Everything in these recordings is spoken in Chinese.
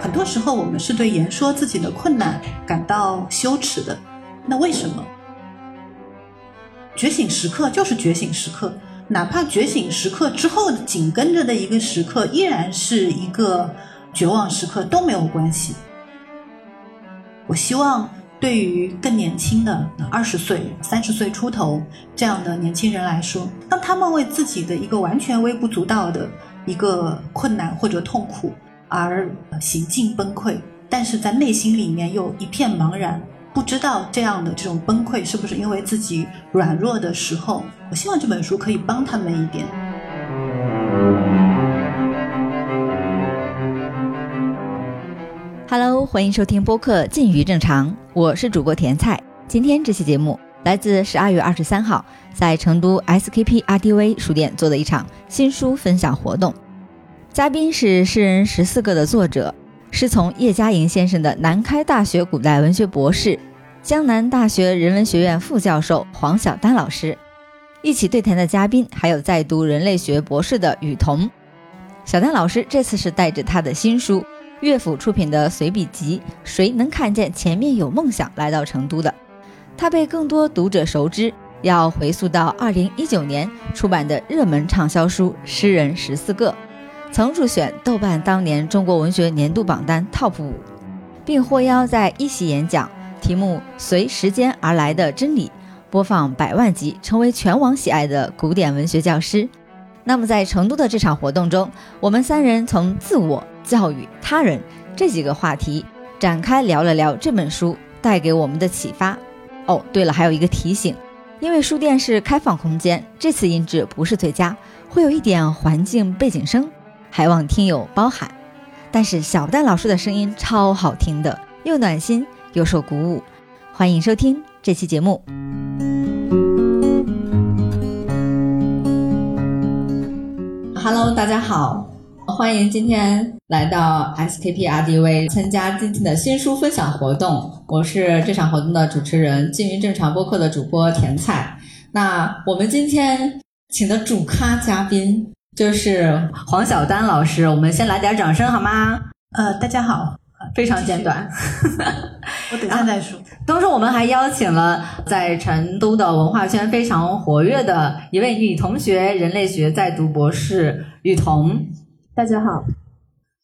很多时候我们是对言说自己的困难感到羞耻的。那为什么？觉醒时刻就是觉醒时刻，哪怕觉醒时刻之后紧跟着的一个时刻依然是一个绝望时刻都没有关系。我希望对于更年轻的二十岁、三十岁出头这样的年轻人来说，当他们为自己的一个完全微不足道的一个困难或者痛苦而行径崩溃，但是在内心里面又一片茫然。不知道这样的这种崩溃是不是因为自己软弱的时候？我希望这本书可以帮他们一点。Hello，欢迎收听播客《近于正常》，我是主播甜菜。今天这期节目来自十二月二十三号在成都 SKP RDV 书店做的一场新书分享活动，嘉宾是诗人十四个的作者。师从叶嘉莹先生的南开大学古代文学博士、江南大学人文学院副教授黄晓丹老师，一起对谈的嘉宾还有在读人类学博士的雨桐。小丹老师这次是带着他的新书，乐府出品的随笔集《谁能看见前面有梦想》来到成都的。他被更多读者熟知，要回溯到2019年出版的热门畅销书《诗人十四个》。曾入选豆瓣当年中国文学年度榜单 TOP 五，并获邀在一席演讲，题目《随时间而来的真理》，播放百万集，成为全网喜爱的古典文学教师。那么在成都的这场活动中，我们三人从自我、教育、他人这几个话题展开聊了聊这本书带给我们的启发。哦，对了，还有一个提醒，因为书店是开放空间，这次音质不是最佳，会有一点环境背景声。还望听友包涵，但是小蛋老师的声音超好听的，又暖心又受鼓舞，欢迎收听这期节目。Hello，大家好，欢迎今天来到 SKP RDV 参加今天的新书分享活动。我是这场活动的主持人，金鱼正常播客的主播甜菜。那我们今天请的主咖嘉宾。就是黄晓丹老师，我们先来点掌声好吗？呃，大家好，非常简短。我等下再说。当时我们还邀请了在成都的文化圈非常活跃的一位女同学，人类学在读博士雨桐。大家好。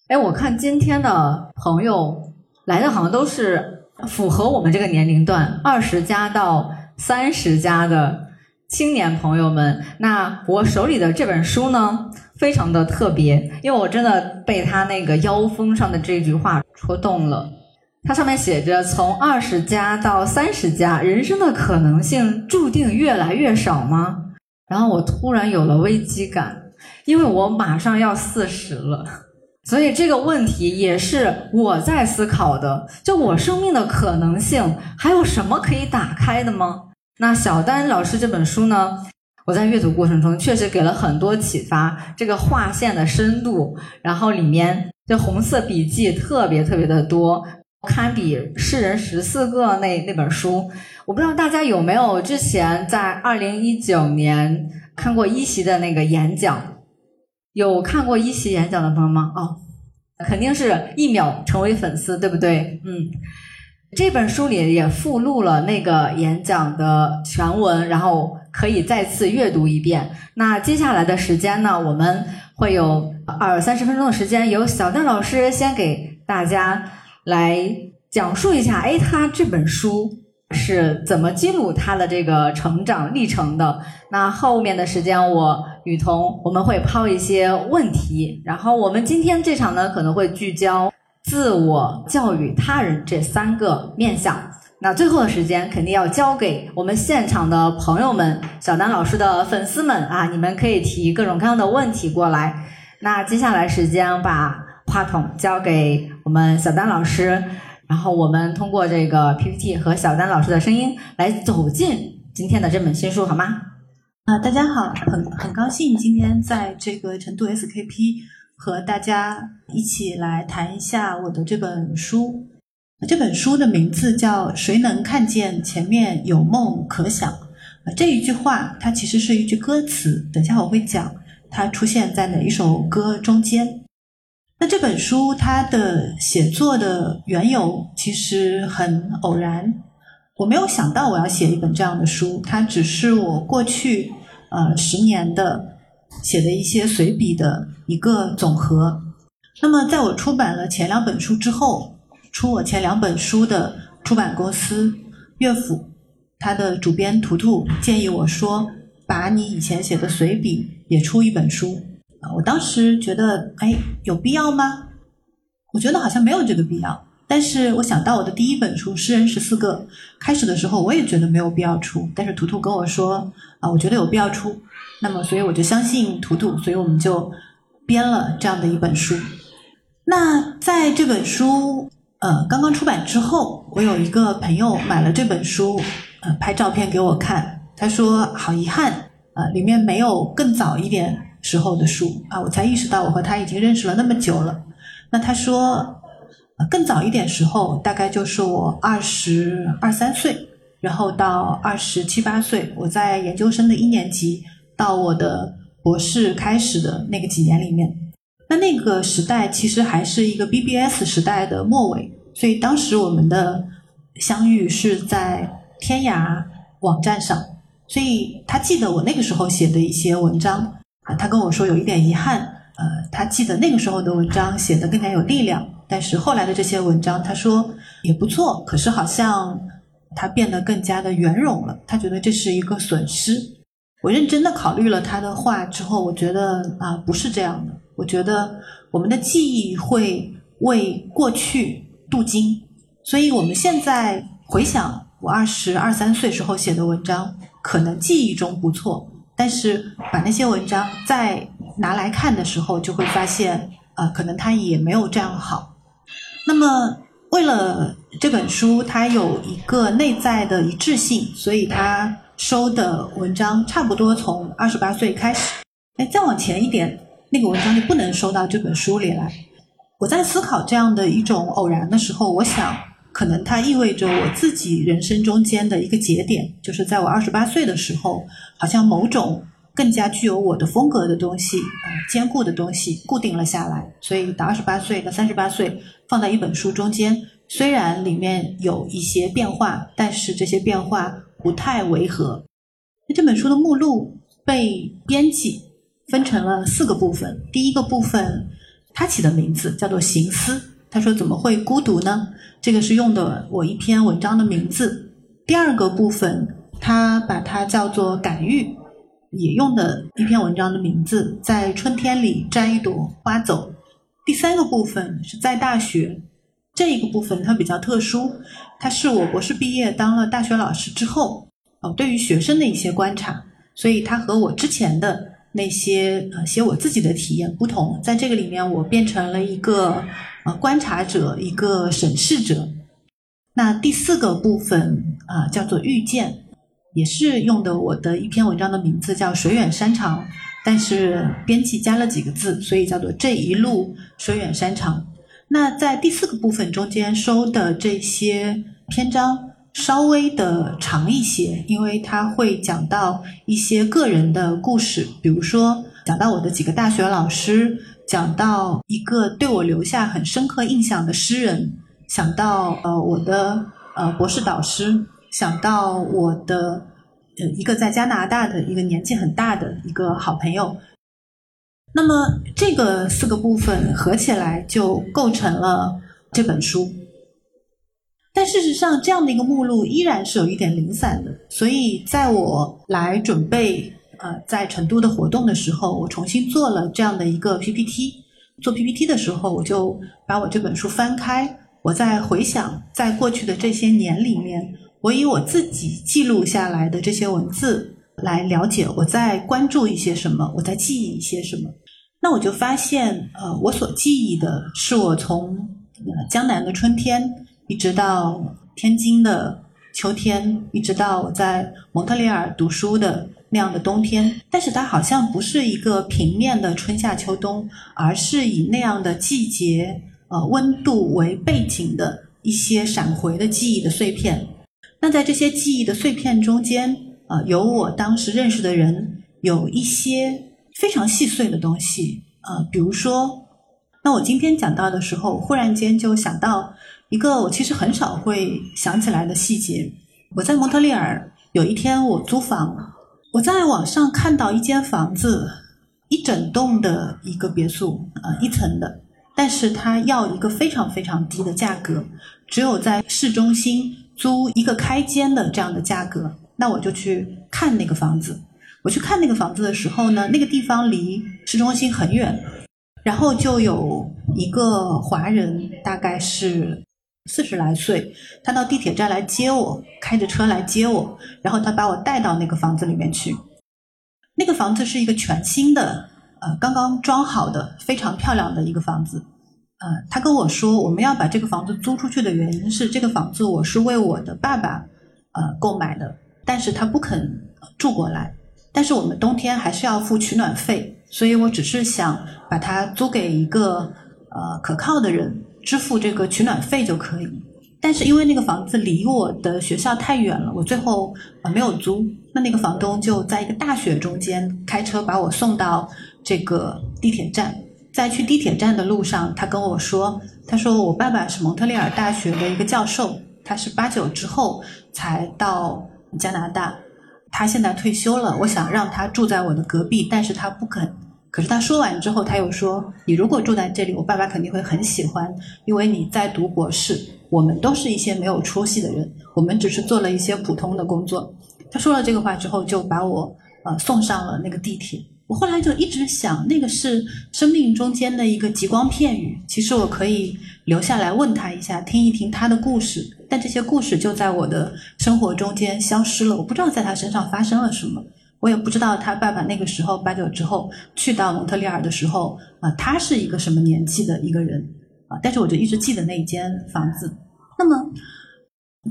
哎，我看今天的朋友来的好像都是符合我们这个年龄段，二十加到三十加的。青年朋友们，那我手里的这本书呢，非常的特别，因为我真的被他那个腰封上的这句话戳动了。它上面写着：“从二十加到三十加，人生的可能性注定越来越少吗？”然后我突然有了危机感，因为我马上要四十了，所以这个问题也是我在思考的。就我生命的可能性，还有什么可以打开的吗？那小丹老师这本书呢，我在阅读过程中确实给了很多启发。这个划线的深度，然后里面这红色笔记特别特别的多，堪比《诗人十四个》那那本书。我不知道大家有没有之前在二零一九年看过一席的那个演讲？有看过一席演讲的朋友吗？哦，肯定是一秒成为粉丝，对不对？嗯。这本书里也附录了那个演讲的全文，然后可以再次阅读一遍。那接下来的时间呢，我们会有二三十分钟的时间，由小邓老师先给大家来讲述一下，哎，他这本书是怎么记录他的这个成长历程的。那后面的时间，我雨桐我们会抛一些问题，然后我们今天这场呢可能会聚焦。自我教育他人这三个面向，那最后的时间肯定要交给我们现场的朋友们，小丹老师的粉丝们啊，你们可以提各种各样的问题过来。那接下来时间把话筒交给我们小丹老师，然后我们通过这个 PPT 和小丹老师的声音来走进今天的这本新书，好吗？啊，大家好，很很高兴今天在这个成都 SKP。和大家一起来谈一下我的这本书。这本书的名字叫《谁能看见前面有梦可想》。这一句话它其实是一句歌词，等下我会讲它出现在哪一首歌中间。那这本书它的写作的缘由其实很偶然，我没有想到我要写一本这样的书，它只是我过去呃十年的写的一些随笔的一个总和。那么在我出版了前两本书之后，出我前两本书的出版公司乐府，他的主编图图建议我说，把你以前写的随笔也出一本书。我当时觉得，哎，有必要吗？我觉得好像没有这个必要。但是我想到我的第一本书《诗人十四个》，开始的时候我也觉得没有必要出。但是图图跟我说，啊，我觉得有必要出。那么，所以我就相信图图，所以我们就编了这样的一本书。那在这本书呃刚刚出版之后，我有一个朋友买了这本书，呃，拍照片给我看，他说好遗憾，呃，里面没有更早一点。时候的书啊，我才意识到我和他已经认识了那么久了。那他说，更早一点时候，大概就是我二十二三岁，然后到二十七八岁，我在研究生的一年级到我的博士开始的那个几年里面。那那个时代其实还是一个 BBS 时代的末尾，所以当时我们的相遇是在天涯网站上，所以他记得我那个时候写的一些文章。啊，他跟我说有一点遗憾，呃，他记得那个时候的文章写的更加有力量，但是后来的这些文章，他说也不错，可是好像他变得更加的圆融了，他觉得这是一个损失。我认真的考虑了他的话之后，我觉得啊，不是这样的。我觉得我们的记忆会为过去镀金，所以我们现在回想我二十二三岁时候写的文章，可能记忆中不错。但是把那些文章再拿来看的时候，就会发现，呃，可能它也没有这样好。那么，为了这本书它有一个内在的一致性，所以它收的文章差不多从二十八岁开始。哎，再往前一点，那个文章就不能收到这本书里来。我在思考这样的一种偶然的时候，我想。可能它意味着我自己人生中间的一个节点，就是在我二十八岁的时候，好像某种更加具有我的风格的东西，呃，坚固的东西固定了下来。所以到二十八岁到三十八岁，放在一本书中间，虽然里面有一些变化，但是这些变化不太违和。那这本书的目录被编辑分成了四个部分，第一个部分，他起的名字叫做“行思”。他说：“怎么会孤独呢？”这个是用的我一篇文章的名字。第二个部分，他把它叫做“感遇”，也用的一篇文章的名字，在春天里摘一朵花走。第三个部分是在大学，这一个部分它比较特殊，它是我博士毕业当了大学老师之后，哦，对于学生的一些观察，所以它和我之前的。那些呃写我自己的体验不同，在这个里面我变成了一个呃观察者，一个审视者。那第四个部分啊叫做遇见，也是用的我的一篇文章的名字叫水远山长，但是编辑加了几个字，所以叫做这一路水远山长。那在第四个部分中间收的这些篇章。稍微的长一些，因为它会讲到一些个人的故事，比如说讲到我的几个大学老师，讲到一个对我留下很深刻印象的诗人，想到呃我的呃博士导师，想到我的呃一个在加拿大的一个年纪很大的一个好朋友，那么这个四个部分合起来就构成了这本书。但事实上，这样的一个目录依然是有一点零散的。所以，在我来准备呃在成都的活动的时候，我重新做了这样的一个 PPT。做 PPT 的时候，我就把我这本书翻开，我在回想在过去的这些年里面，我以我自己记录下来的这些文字来了解我在关注一些什么，我在记忆一些什么。那我就发现，呃，我所记忆的是我从江南的春天。一直到天津的秋天，一直到我在蒙特利尔读书的那样的冬天，但是它好像不是一个平面的春夏秋冬，而是以那样的季节、呃温度为背景的一些闪回的记忆的碎片。那在这些记忆的碎片中间，呃，有我当时认识的人，有一些非常细碎的东西，呃，比如说。那我今天讲到的时候，忽然间就想到一个我其实很少会想起来的细节。我在蒙特利尔有一天我租房，我在网上看到一间房子，一整栋的一个别墅，呃，一层的，但是它要一个非常非常低的价格，只有在市中心租一个开间的这样的价格。那我就去看那个房子。我去看那个房子的时候呢，那个地方离市中心很远。然后就有一个华人，大概是四十来岁，他到地铁站来接我，开着车来接我，然后他把我带到那个房子里面去。那个房子是一个全新的，呃，刚刚装好的，非常漂亮的一个房子。呃，他跟我说，我们要把这个房子租出去的原因是，这个房子我是为我的爸爸呃购买的，但是他不肯住过来，但是我们冬天还是要付取暖费。所以我只是想把它租给一个呃可靠的人，支付这个取暖费就可以。但是因为那个房子离我的学校太远了，我最后呃没有租。那那个房东就在一个大雪中间开车把我送到这个地铁站，在去地铁站的路上，他跟我说：“他说我爸爸是蒙特利尔大学的一个教授，他是八九之后才到加拿大。”他现在退休了，我想让他住在我的隔壁，但是他不肯。可是他说完之后，他又说：“你如果住在这里，我爸爸肯定会很喜欢，因为你在读博士。我们都是一些没有出息的人，我们只是做了一些普通的工作。”他说了这个话之后，就把我呃送上了那个地铁。我后来就一直想，那个是生命中间的一个极光片语。其实我可以留下来问他一下，听一听他的故事。但这些故事就在我的生活中间消失了。我不知道在他身上发生了什么，我也不知道他爸爸那个时候八九之后去到蒙特利尔的时候啊，他是一个什么年纪的一个人啊？但是我就一直记得那间房子。那么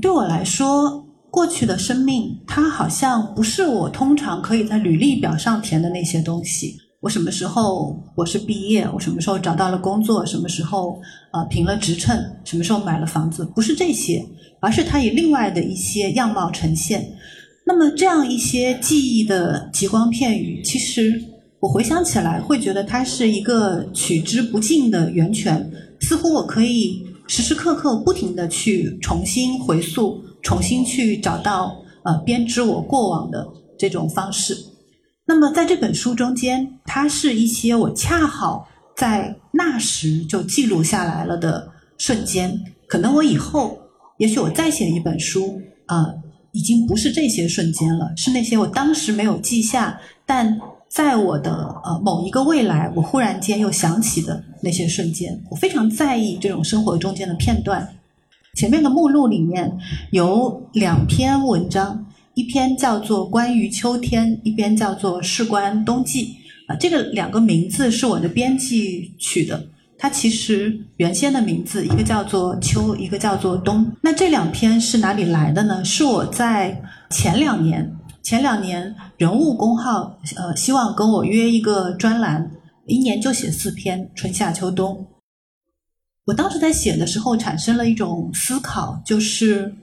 对我来说，过去的生命，它好像不是我通常可以在履历表上填的那些东西。我什么时候博士毕业？我什么时候找到了工作？什么时候呃评了职称？什么时候买了房子？不是这些，而是它以另外的一些样貌呈现。那么这样一些记忆的极光片语，其实我回想起来会觉得它是一个取之不尽的源泉。似乎我可以时时刻刻不停的去重新回溯，重新去找到呃编织我过往的这种方式。那么，在这本书中间，它是一些我恰好在那时就记录下来了的瞬间。可能我以后，也许我再写一本书，啊，已经不是这些瞬间了，是那些我当时没有记下，但在我的呃某一个未来，我忽然间又想起的那些瞬间。我非常在意这种生活中间的片段。前面的目录里面有两篇文章。一篇叫做《关于秋天》，一篇叫做《事关冬季》啊，这个两个名字是我的编辑取的。它其实原先的名字一个叫做秋，一个叫做冬。那这两篇是哪里来的呢？是我在前两年，前两年人物公号呃希望跟我约一个专栏，一年就写四篇，春夏秋冬。我当时在写的时候产生了一种思考，就是。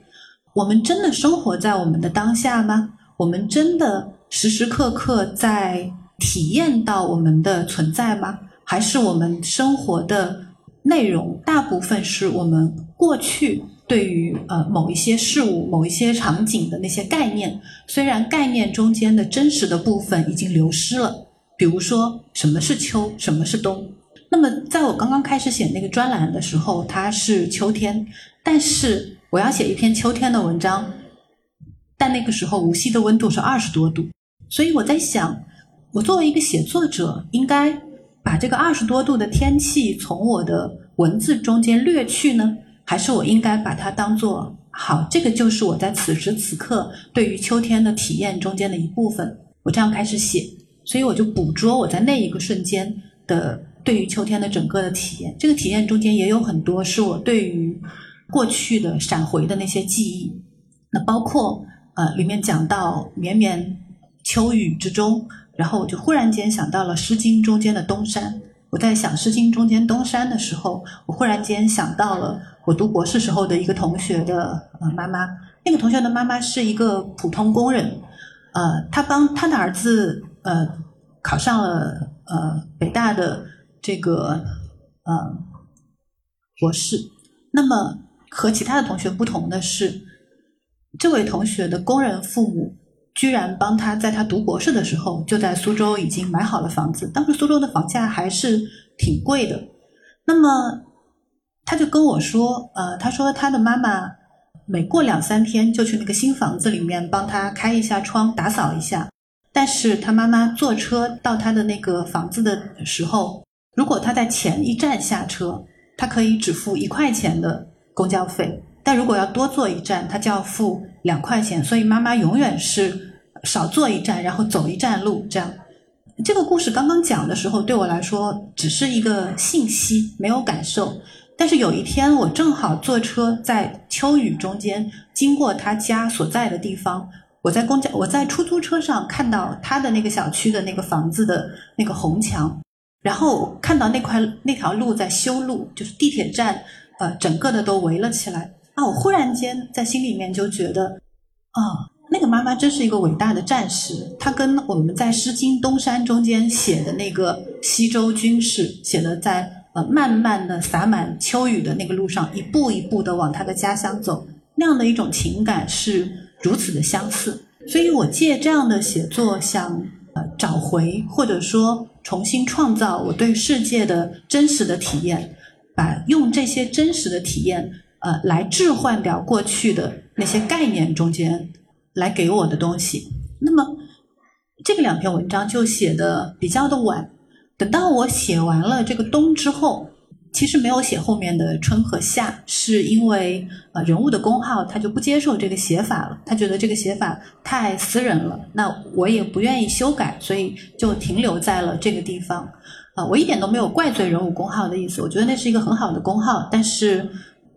我们真的生活在我们的当下吗？我们真的时时刻刻在体验到我们的存在吗？还是我们生活的内容大部分是我们过去对于呃某一些事物、某一些场景的那些概念？虽然概念中间的真实的部分已经流失了，比如说什么是秋，什么是冬。那么在我刚刚开始写那个专栏的时候，它是秋天，但是。我要写一篇秋天的文章，但那个时候无锡的温度是二十多度，所以我在想，我作为一个写作者，应该把这个二十多度的天气从我的文字中间略去呢，还是我应该把它当做好？这个就是我在此时此刻对于秋天的体验中间的一部分。我这样开始写，所以我就捕捉我在那一个瞬间的对于秋天的整个的体验。这个体验中间也有很多是我对于。过去的闪回的那些记忆，那包括呃，里面讲到绵绵秋雨之中，然后我就忽然间想到了《诗经》中间的东山。我在想《诗经》中间东山的时候，我忽然间想到了我读博士时候的一个同学的呃妈妈。那个同学的妈妈是一个普通工人，呃，他帮他的儿子呃考上了呃北大的这个呃博士。那么和其他的同学不同的是，这位同学的工人父母居然帮他在他读博士的时候就在苏州已经买好了房子。当时苏州的房价还是挺贵的。那么他就跟我说，呃，他说他的妈妈每过两三天就去那个新房子里面帮他开一下窗、打扫一下。但是他妈妈坐车到他的那个房子的时候，如果他在前一站下车，他可以只付一块钱的公交费；但如果要多坐一站，他就要付两块钱。所以妈妈永远是少坐一站，然后走一站路这样。这个故事刚刚讲的时候，对我来说只是一个信息，没有感受。但是有一天，我正好坐车在秋雨中间经过他家所在的地方。我在公交，我在出租车上看到他的那个小区的那个房子的那个红墙，然后看到那块那条路在修路，就是地铁站，呃，整个的都围了起来。啊，我忽然间在心里面就觉得，啊，那个妈妈真是一个伟大的战士。她跟我们在《诗经·东山》中间写的那个西周军士写的，在呃慢慢的洒满秋雨的那个路上，一步一步的往他的家乡走，那样的一种情感是。如此的相似，所以我借这样的写作，想呃找回或者说重新创造我对世界的真实的体验，把用这些真实的体验呃来置换掉过去的那些概念中间来给我的东西。那么这个两篇文章就写的比较的晚，等到我写完了这个冬之后。其实没有写后面的春和夏，是因为呃人物的工号他就不接受这个写法了，他觉得这个写法太私人了。那我也不愿意修改，所以就停留在了这个地方。啊，我一点都没有怪罪人物工号的意思，我觉得那是一个很好的工号。但是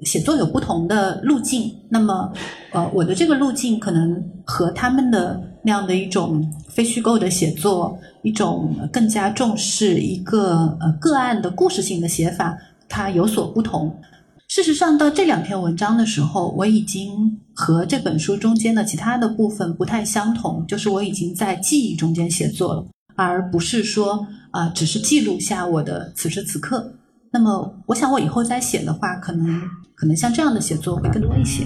写作有不同的路径，那么呃我的这个路径可能和他们的那样的一种非虚构的写作，一种更加重视一个呃个案的故事性的写法。它有所不同。事实上，到这两篇文章的时候，我已经和这本书中间的其他的部分不太相同，就是我已经在记忆中间写作了，而不是说啊，只是记录下我的此时此刻。那么，我想我以后再写的话，可能可能像这样的写作会更多一些。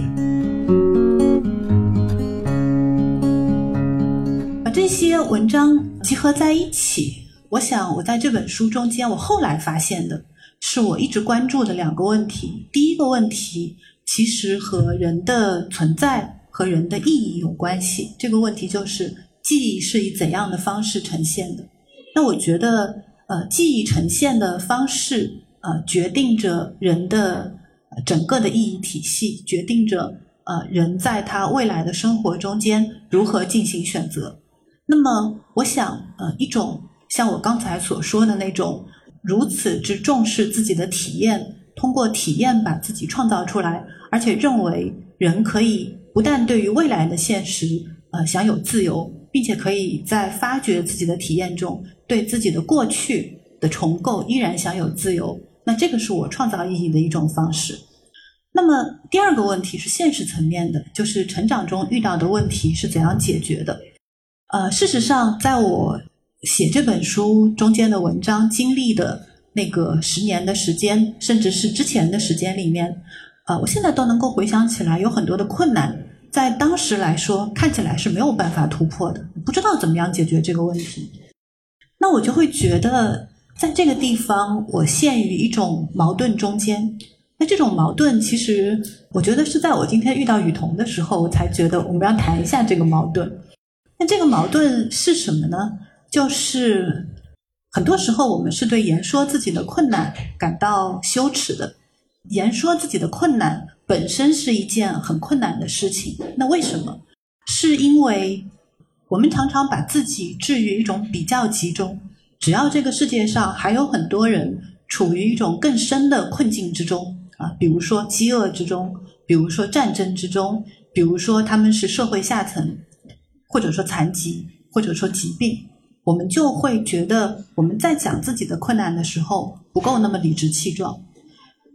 把这些文章集合在一起，我想我在这本书中间，我后来发现的。是我一直关注的两个问题。第一个问题其实和人的存在和人的意义有关系。这个问题就是记忆是以怎样的方式呈现的？那我觉得，呃，记忆呈现的方式，呃，决定着人的整个的意义体系，决定着呃人在他未来的生活中间如何进行选择。那么，我想，呃，一种像我刚才所说的那种。如此之重视自己的体验，通过体验把自己创造出来，而且认为人可以不但对于未来的现实呃享有自由，并且可以在发掘自己的体验中对自己的过去的重构依然享有自由。那这个是我创造意义的一种方式。那么第二个问题是现实层面的，就是成长中遇到的问题是怎样解决的？呃，事实上，在我。写这本书中间的文章经历的那个十年的时间，甚至是之前的时间里面，啊，我现在都能够回想起来，有很多的困难，在当时来说看起来是没有办法突破的，不知道怎么样解决这个问题。那我就会觉得，在这个地方，我陷于一种矛盾中间。那这种矛盾，其实我觉得是在我今天遇到雨桐的时候，我才觉得我们要谈一下这个矛盾。那这个矛盾是什么呢？就是很多时候，我们是对言说自己的困难感到羞耻的。言说自己的困难本身是一件很困难的事情。那为什么？是因为我们常常把自己置于一种比较集中。只要这个世界上还有很多人处于一种更深的困境之中啊，比如说饥饿之中，比如说战争之中，比如说他们是社会下层，或者说残疾，或者说疾病。我们就会觉得我们在讲自己的困难的时候不够那么理直气壮，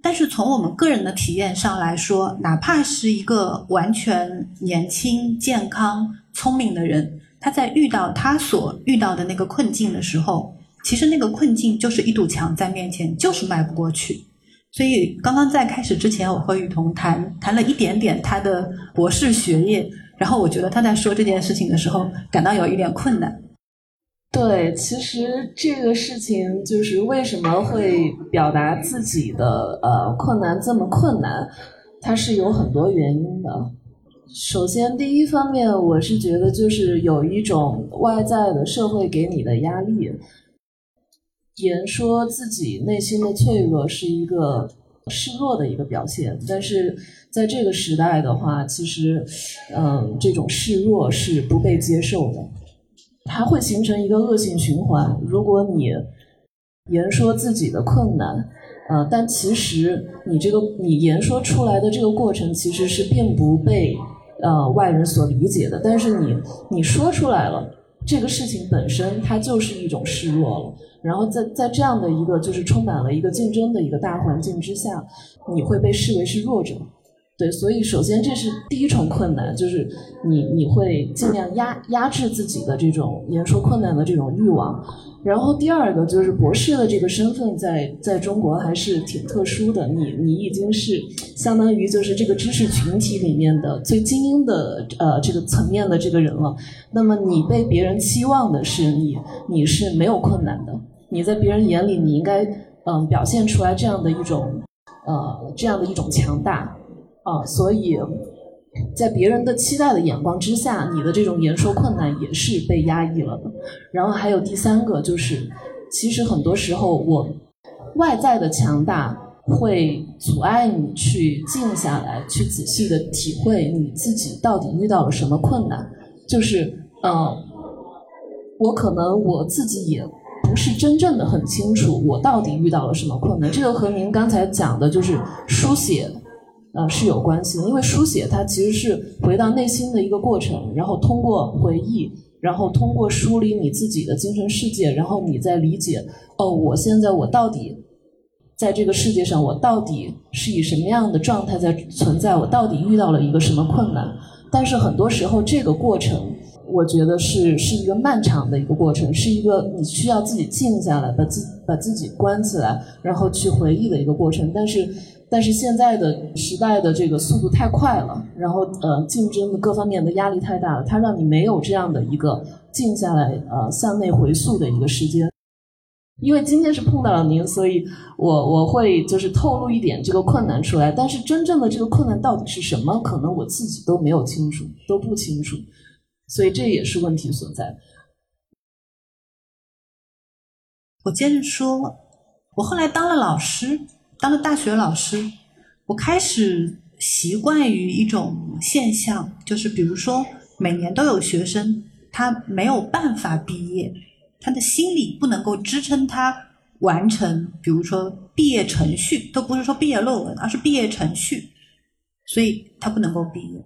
但是从我们个人的体验上来说，哪怕是一个完全年轻、健康、聪明的人，他在遇到他所遇到的那个困境的时候，其实那个困境就是一堵墙在面前，就是迈不过去。所以刚刚在开始之前，我和雨桐谈谈了一点点他的博士学业，然后我觉得他在说这件事情的时候，感到有一点困难。对，其实这个事情就是为什么会表达自己的呃困难这么困难，它是有很多原因的。首先，第一方面，我是觉得就是有一种外在的社会给你的压力。言说自己内心的脆弱是一个示弱的一个表现，但是在这个时代的话，其实，嗯，这种示弱是不被接受的，它会形成一个恶性循环。如果你言说自己的困难，呃，但其实你这个你言说出来的这个过程其实是并不被呃外人所理解的，但是你你说出来了，这个事情本身它就是一种示弱了。然后在在这样的一个就是充满了一个竞争的一个大环境之下，你会被视为是弱者，对，所以首先这是第一重困难，就是你你会尽量压压制自己的这种言说困难的这种欲望。然后第二个就是博士的这个身份在在中国还是挺特殊的，你你已经是相当于就是这个知识群体里面的最精英的呃这个层面的这个人了。那么你被别人期望的是你你是没有困难的。你在别人眼里，你应该嗯表现出来这样的一种呃这样的一种强大啊，所以在别人的期待的眼光之下，你的这种言说困难也是被压抑了的。然后还有第三个就是，其实很多时候我外在的强大会阻碍你去静下来，去仔细的体会你自己到底遇到了什么困难。就是嗯，我可能我自己也。不是真正的很清楚，我到底遇到了什么困难。这个和您刚才讲的就是书写，呃，是有关系的。因为书写它其实是回到内心的一个过程，然后通过回忆，然后通过梳理你自己的精神世界，然后你再理解，哦，我现在我到底在这个世界上，我到底是以什么样的状态在存在？我到底遇到了一个什么困难？但是很多时候这个过程。我觉得是是一个漫长的一个过程，是一个你需要自己静下来，把自把自己关起来，然后去回忆的一个过程。但是，但是现在的时代的这个速度太快了，然后呃，竞争的各方面的压力太大了，它让你没有这样的一个静下来呃向内回溯的一个时间。因为今天是碰到了您，所以我我会就是透露一点这个困难出来。但是真正的这个困难到底是什么，可能我自己都没有清楚，都不清楚。所以这也是问题所在。我接着说，我后来当了老师，当了大学老师，我开始习惯于一种现象，就是比如说每年都有学生，他没有办法毕业，他的心理不能够支撑他完成，比如说毕业程序，都不是说毕业论文，而是毕业程序，所以他不能够毕业。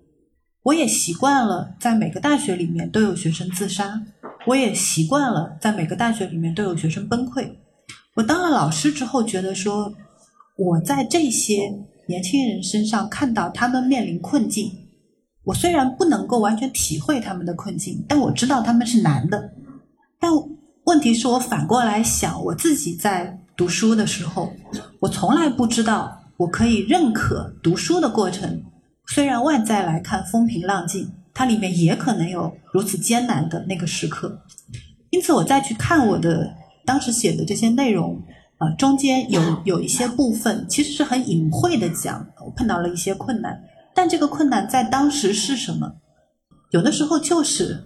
我也习惯了，在每个大学里面都有学生自杀。我也习惯了，在每个大学里面都有学生崩溃。我当了老师之后，觉得说，我在这些年轻人身上看到他们面临困境。我虽然不能够完全体会他们的困境，但我知道他们是难的。但问题是我反过来想，我自己在读书的时候，我从来不知道我可以认可读书的过程。虽然外在来看风平浪静，它里面也可能有如此艰难的那个时刻。因此，我再去看我的当时写的这些内容，啊，中间有有一些部分其实是很隐晦的讲，我碰到了一些困难。但这个困难在当时是什么？有的时候就是，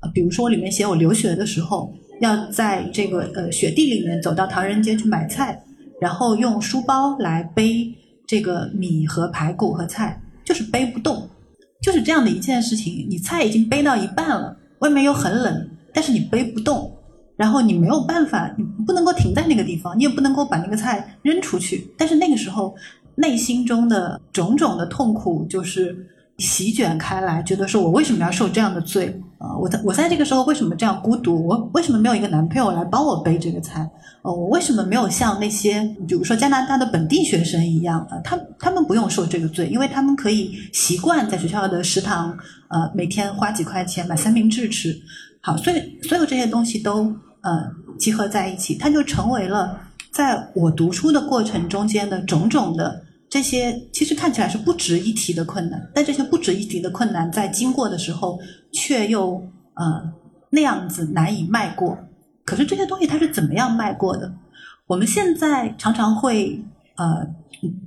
啊，比如说我里面写我留学的时候，要在这个呃雪地里面走到唐人街去买菜，然后用书包来背这个米和排骨和菜。就是背不动，就是这样的一件事情。你菜已经背到一半了，外面又很冷，但是你背不动，然后你没有办法，你不能够停在那个地方，你也不能够把那个菜扔出去。但是那个时候，内心中的种种的痛苦就是席卷开来，觉得说我为什么要受这样的罪啊？我在我在这个时候为什么这样孤独？我为什么没有一个男朋友来帮我背这个菜？哦，我为什么没有像那些，比如说加拿大的本地学生一样啊？他他们不用受这个罪，因为他们可以习惯在学校的食堂，呃，每天花几块钱买三明治吃。好，所以所有这些东西都呃集合在一起，它就成为了在我读书的过程中间的种种的这些，其实看起来是不值一提的困难，但这些不值一提的困难在经过的时候，却又呃那样子难以迈过。可是这些东西它是怎么样迈过的？我们现在常常会呃，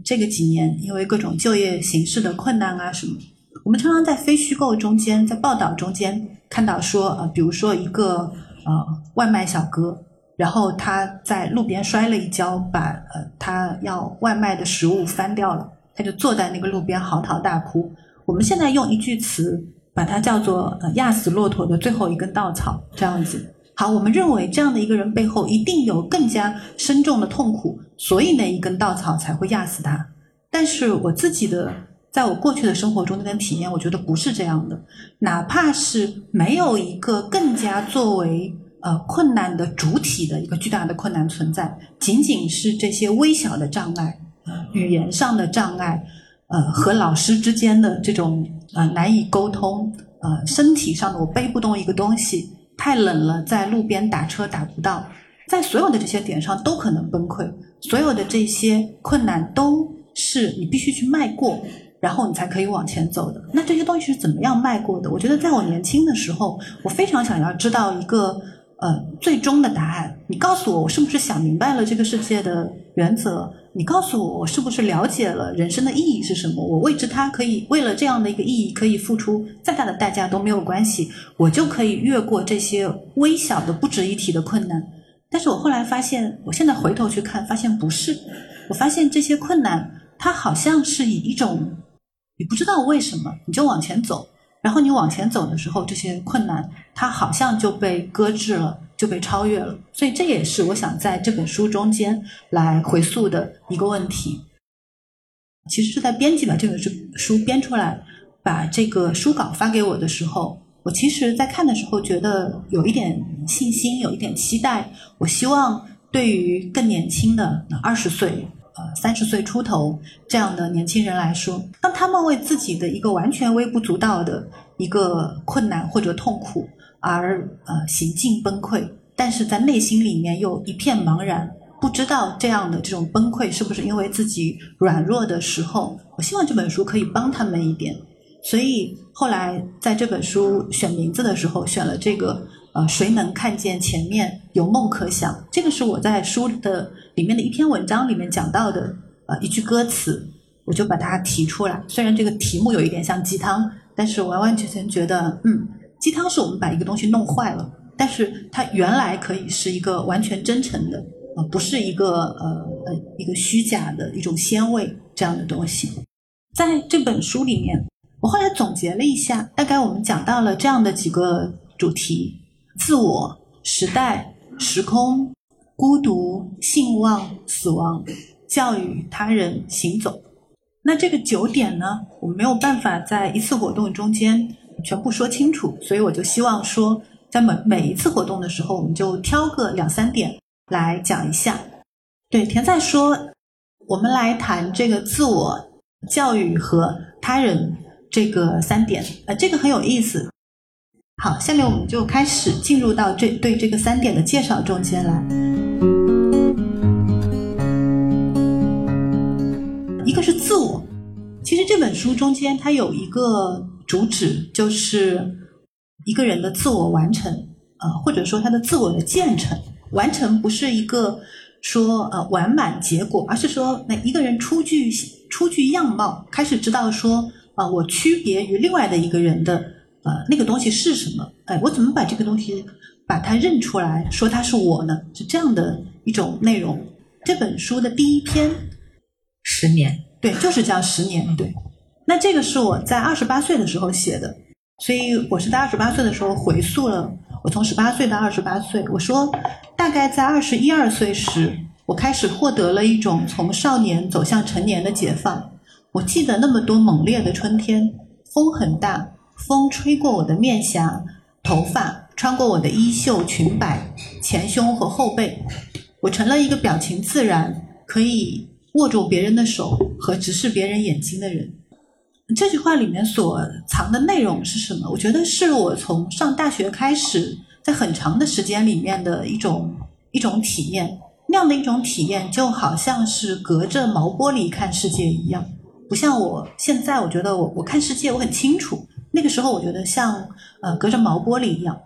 这个几年因为各种就业形势的困难啊什么，我们常常在非虚构中间，在报道中间看到说呃，比如说一个呃外卖小哥，然后他在路边摔了一跤，把呃他要外卖的食物翻掉了，他就坐在那个路边嚎啕大哭。我们现在用一句词把它叫做呃压死骆驼的最后一根稻草，这样子。好，我们认为这样的一个人背后一定有更加深重的痛苦，所以那一根稻草才会压死他。但是我自己的，在我过去的生活中的体验，我觉得不是这样的。哪怕是没有一个更加作为呃困难的主体的一个巨大的困难存在，仅仅是这些微小的障碍，语言上的障碍，呃和老师之间的这种呃难以沟通，呃身体上的我背不动一个东西。太冷了，在路边打车打不到，在所有的这些点上都可能崩溃。所有的这些困难都是你必须去迈过，然后你才可以往前走的。那这些东西是怎么样迈过的？我觉得在我年轻的时候，我非常想要知道一个呃最终的答案。你告诉我，我是不是想明白了这个世界的原则？你告诉我，我是不是了解了人生的意义是什么？我为之，他可以为了这样的一个意义，可以付出再大的代价都没有关系，我就可以越过这些微小的不值一提的困难。但是我后来发现，我现在回头去看，发现不是。我发现这些困难，它好像是以一种你不知道为什么，你就往前走。然后你往前走的时候，这些困难它好像就被搁置了，就被超越了。所以这也是我想在这本书中间来回溯的一个问题。其实是在编辑把这本书书编出来，把这个书稿发给我的时候，我其实在看的时候觉得有一点信心，有一点期待。我希望对于更年轻的二十岁。呃，三十岁出头这样的年轻人来说，当他们为自己的一个完全微不足道的一个困难或者痛苦而呃行径崩溃，但是在内心里面又一片茫然，不知道这样的这种崩溃是不是因为自己软弱的时候，我希望这本书可以帮他们一点。所以后来在这本书选名字的时候，选了这个。呃，谁能看见前面有梦可想？这个是我在书的里面的一篇文章里面讲到的呃一句歌词，我就把它提出来。虽然这个题目有一点像鸡汤，但是完完全全觉得，嗯，鸡汤是我们把一个东西弄坏了，但是它原来可以是一个完全真诚的，呃，不是一个呃呃一个虚假的一种鲜味这样的东西。在这本书里面，我后来总结了一下，大概我们讲到了这样的几个主题。自我、时代、时空、孤独、性望、死亡、教育、他人、行走。那这个九点呢，我们没有办法在一次活动中间全部说清楚，所以我就希望说，在每每一次活动的时候，我们就挑个两三点来讲一下。对，田在说，我们来谈这个自我、教育和他人这个三点，呃，这个很有意思。好，下面我们就开始进入到这对这个三点的介绍中间来。一个是自我，其实这本书中间它有一个主旨，就是一个人的自我完成，呃，或者说他的自我的建成。完成不是一个说呃完满结果，而是说那一个人初具初具样貌，开始知道说啊，我区别于另外的一个人的。呃，那个东西是什么？哎，我怎么把这个东西把它认出来，说它是我呢？是这样的一种内容。这本书的第一篇，十年，对，就是叫十年。对，那这个是我在二十八岁的时候写的，所以我是在二十八岁的时候回溯了我从十八岁到二十八岁。我说，大概在二十一二岁时，我开始获得了一种从少年走向成年的解放。我记得那么多猛烈的春天，风很大。风吹过我的面颊、头发，穿过我的衣袖、裙摆、前胸和后背，我成了一个表情自然、可以握住别人的手和直视别人眼睛的人。这句话里面所藏的内容是什么？我觉得是我从上大学开始，在很长的时间里面的一种一种体验。那样的一种体验，就好像是隔着毛玻璃看世界一样，不像我现在，我觉得我我看世界我很清楚。那个时候我觉得像呃隔着毛玻璃一样。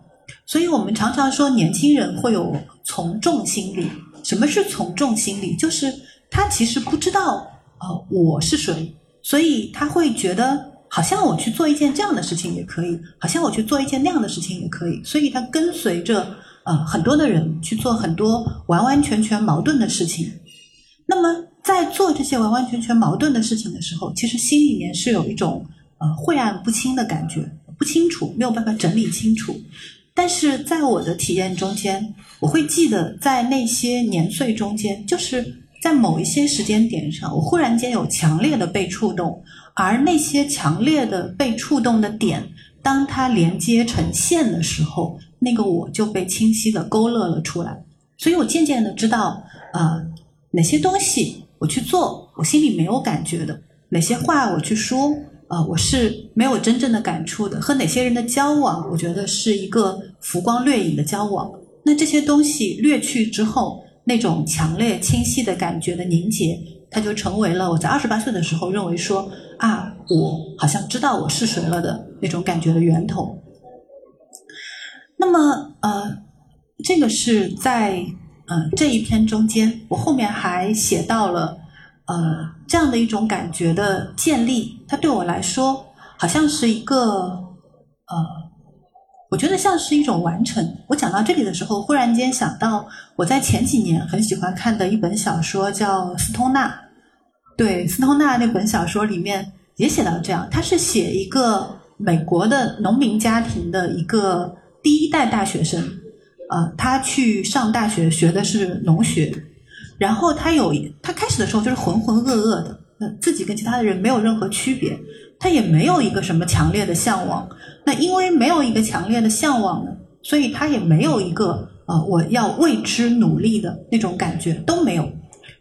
所以我们常常说年轻人会有从众心理。什么是从众心理？就是他其实不知道呃我是谁，所以他会觉得好像我去做一件这样的事情也可以，好像我去做一件那样的事情也可以，所以他跟随着。呃，很多的人去做很多完完全全矛盾的事情。那么，在做这些完完全全矛盾的事情的时候，其实心里面是有一种呃晦暗不清的感觉，不清楚，没有办法整理清楚。但是在我的体验中间，我会记得在那些年岁中间，就是在某一些时间点上，我忽然间有强烈的被触动，而那些强烈的被触动的点，当它连接成线的时候。那个我就被清晰的勾勒了出来，所以我渐渐的知道，呃，哪些东西我去做，我心里没有感觉的；哪些话我去说，呃，我是没有真正的感触的；和哪些人的交往，我觉得是一个浮光掠影的交往。那这些东西掠去之后，那种强烈清晰的感觉的凝结，它就成为了我在二十八岁的时候认为说啊，我好像知道我是谁了的那种感觉的源头。那么，呃，这个是在呃这一篇中间，我后面还写到了呃这样的一种感觉的建立，它对我来说好像是一个呃，我觉得像是一种完成。我讲到这里的时候，忽然间想到我在前几年很喜欢看的一本小说，叫《斯通纳》。对，斯通纳那本小说里面也写到这样，他是写一个美国的农民家庭的一个。第一代大学生，呃，他去上大学学的是农学，然后他有他开始的时候就是浑浑噩噩的，那自己跟其他的人没有任何区别，他也没有一个什么强烈的向往。那因为没有一个强烈的向往呢，所以他也没有一个呃我要为之努力的那种感觉都没有。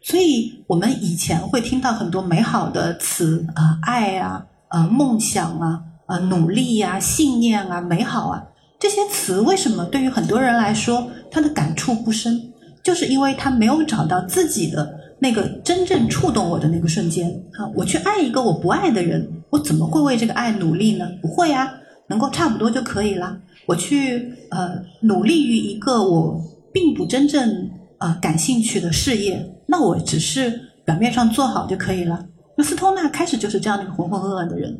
所以我们以前会听到很多美好的词啊，爱啊，呃，梦想啊，呃，努力呀，信念啊，美好啊。这些词为什么对于很多人来说他的感触不深？就是因为他没有找到自己的那个真正触动我的那个瞬间啊！我去爱一个我不爱的人，我怎么会为这个爱努力呢？不会啊，能够差不多就可以了。我去呃努力于一个我并不真正呃感兴趣的事业，那我只是表面上做好就可以了。那斯通纳开始就是这样的一个浑浑噩噩的人，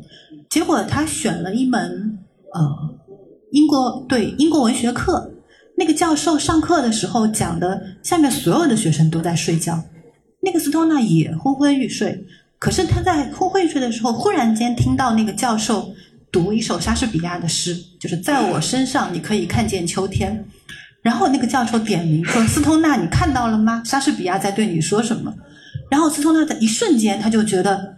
结果他选了一门呃。英国对英国文学课，那个教授上课的时候讲的，下面所有的学生都在睡觉，那个斯托纳也昏昏欲睡。可是他在昏昏欲睡的时候，忽然间听到那个教授读一首莎士比亚的诗，就是在我身上你可以看见秋天。然后那个教授点名说：“斯通纳，你看到了吗？莎士比亚在对你说什么？”然后斯通纳在一瞬间他就觉得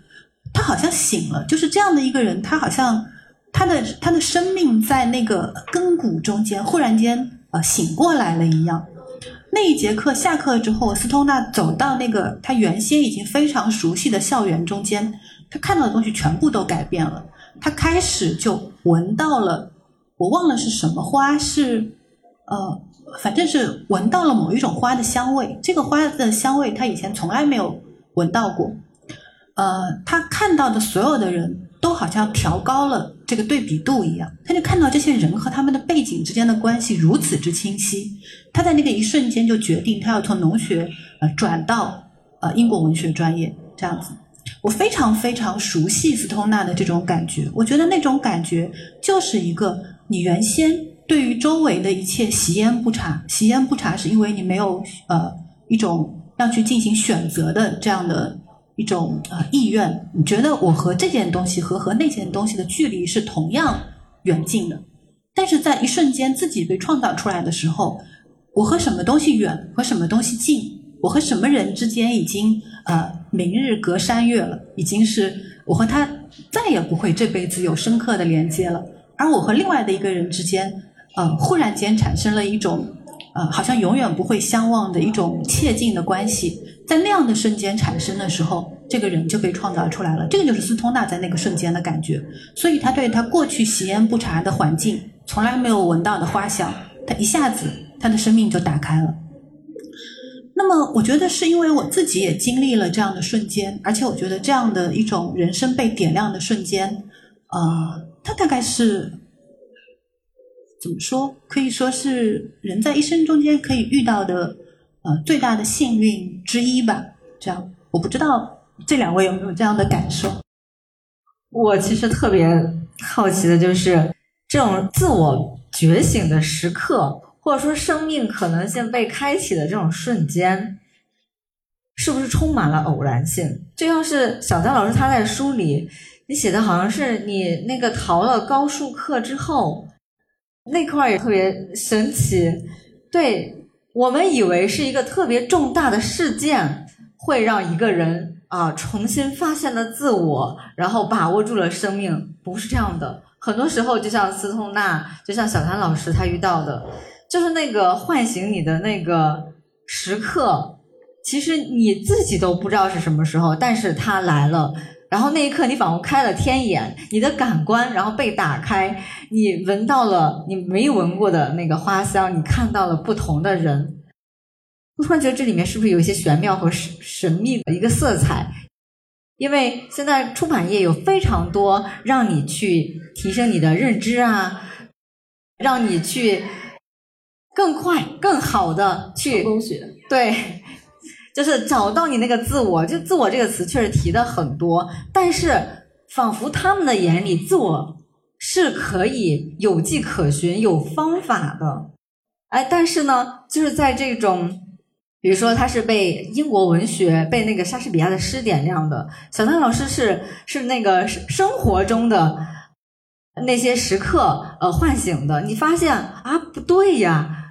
他好像醒了，就是这样的一个人，他好像。他的他的生命在那个根骨中间忽然间呃醒过来了一样。那一节课下课之后，斯通纳走到那个他原先已经非常熟悉的校园中间，他看到的东西全部都改变了。他开始就闻到了，我忘了是什么花，是呃，反正是闻到了某一种花的香味。这个花的香味他以前从来没有闻到过。呃，他看到的所有的人。都好像调高了这个对比度一样，他就看到这些人和他们的背景之间的关系如此之清晰。他在那个一瞬间就决定，他要从农学呃转到呃英国文学专业这样子。我非常非常熟悉斯通纳的这种感觉，我觉得那种感觉就是一个你原先对于周围的一切习焉不察，习焉不察是因为你没有呃一种要去进行选择的这样的。一种呃意愿，你觉得我和这件东西和和那件东西的距离是同样远近的，但是在一瞬间自己被创造出来的时候，我和什么东西远，和什么东西近，我和什么人之间已经呃明日隔山月了，已经是我和他再也不会这辈子有深刻的连接了，而我和另外的一个人之间，呃忽然间产生了一种呃好像永远不会相忘的一种切近的关系。在那样的瞬间产生的时候，这个人就被创造出来了。这个就是斯通纳在那个瞬间的感觉。所以他对他过去习烟不查的环境，从来没有闻到的花香，他一下子他的生命就打开了。那么，我觉得是因为我自己也经历了这样的瞬间，而且我觉得这样的一种人生被点亮的瞬间，呃，它大概是怎么说？可以说是人在一生中间可以遇到的呃最大的幸运之一吧。这样，我不知道这两位有没有这样的感受。我其实特别好奇的就是这种自我觉醒的时刻，或者说生命可能性被开启的这种瞬间，是不是充满了偶然性？就像是小丹老师他在书里你写的好像是你那个逃了高数课之后，那块儿也特别神奇。对我们以为是一个特别重大的事件，会让一个人。啊，重新发现了自我，然后把握住了生命，不是这样的。很多时候，就像斯通纳，就像小谭老师他遇到的，就是那个唤醒你的那个时刻，其实你自己都不知道是什么时候，但是他来了，然后那一刻你仿佛开了天眼，你的感官然后被打开，你闻到了你没闻过的那个花香，你看到了不同的人。我突然觉得这里面是不是有一些玄妙和神神秘的一个色彩？因为现在出版业有非常多让你去提升你的认知啊，让你去更快、更好的去对，就是找到你那个自我。就“自我”这个词确实提的很多，但是仿佛他们的眼里，自我是可以有迹可循、有方法的。哎，但是呢，就是在这种。比如说，他是被英国文学、被那个莎士比亚的诗点亮的。小丹老师是是那个生活中的那些时刻呃唤醒的。你发现啊，不对呀，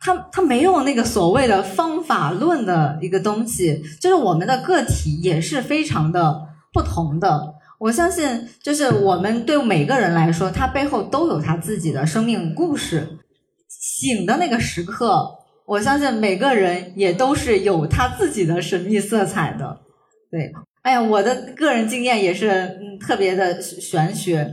他他没有那个所谓的方法论的一个东西，就是我们的个体也是非常的不同的。我相信，就是我们对每个人来说，他背后都有他自己的生命故事。醒的那个时刻。我相信每个人也都是有他自己的神秘色彩的，对，哎呀，我的个人经验也是嗯特别的玄学。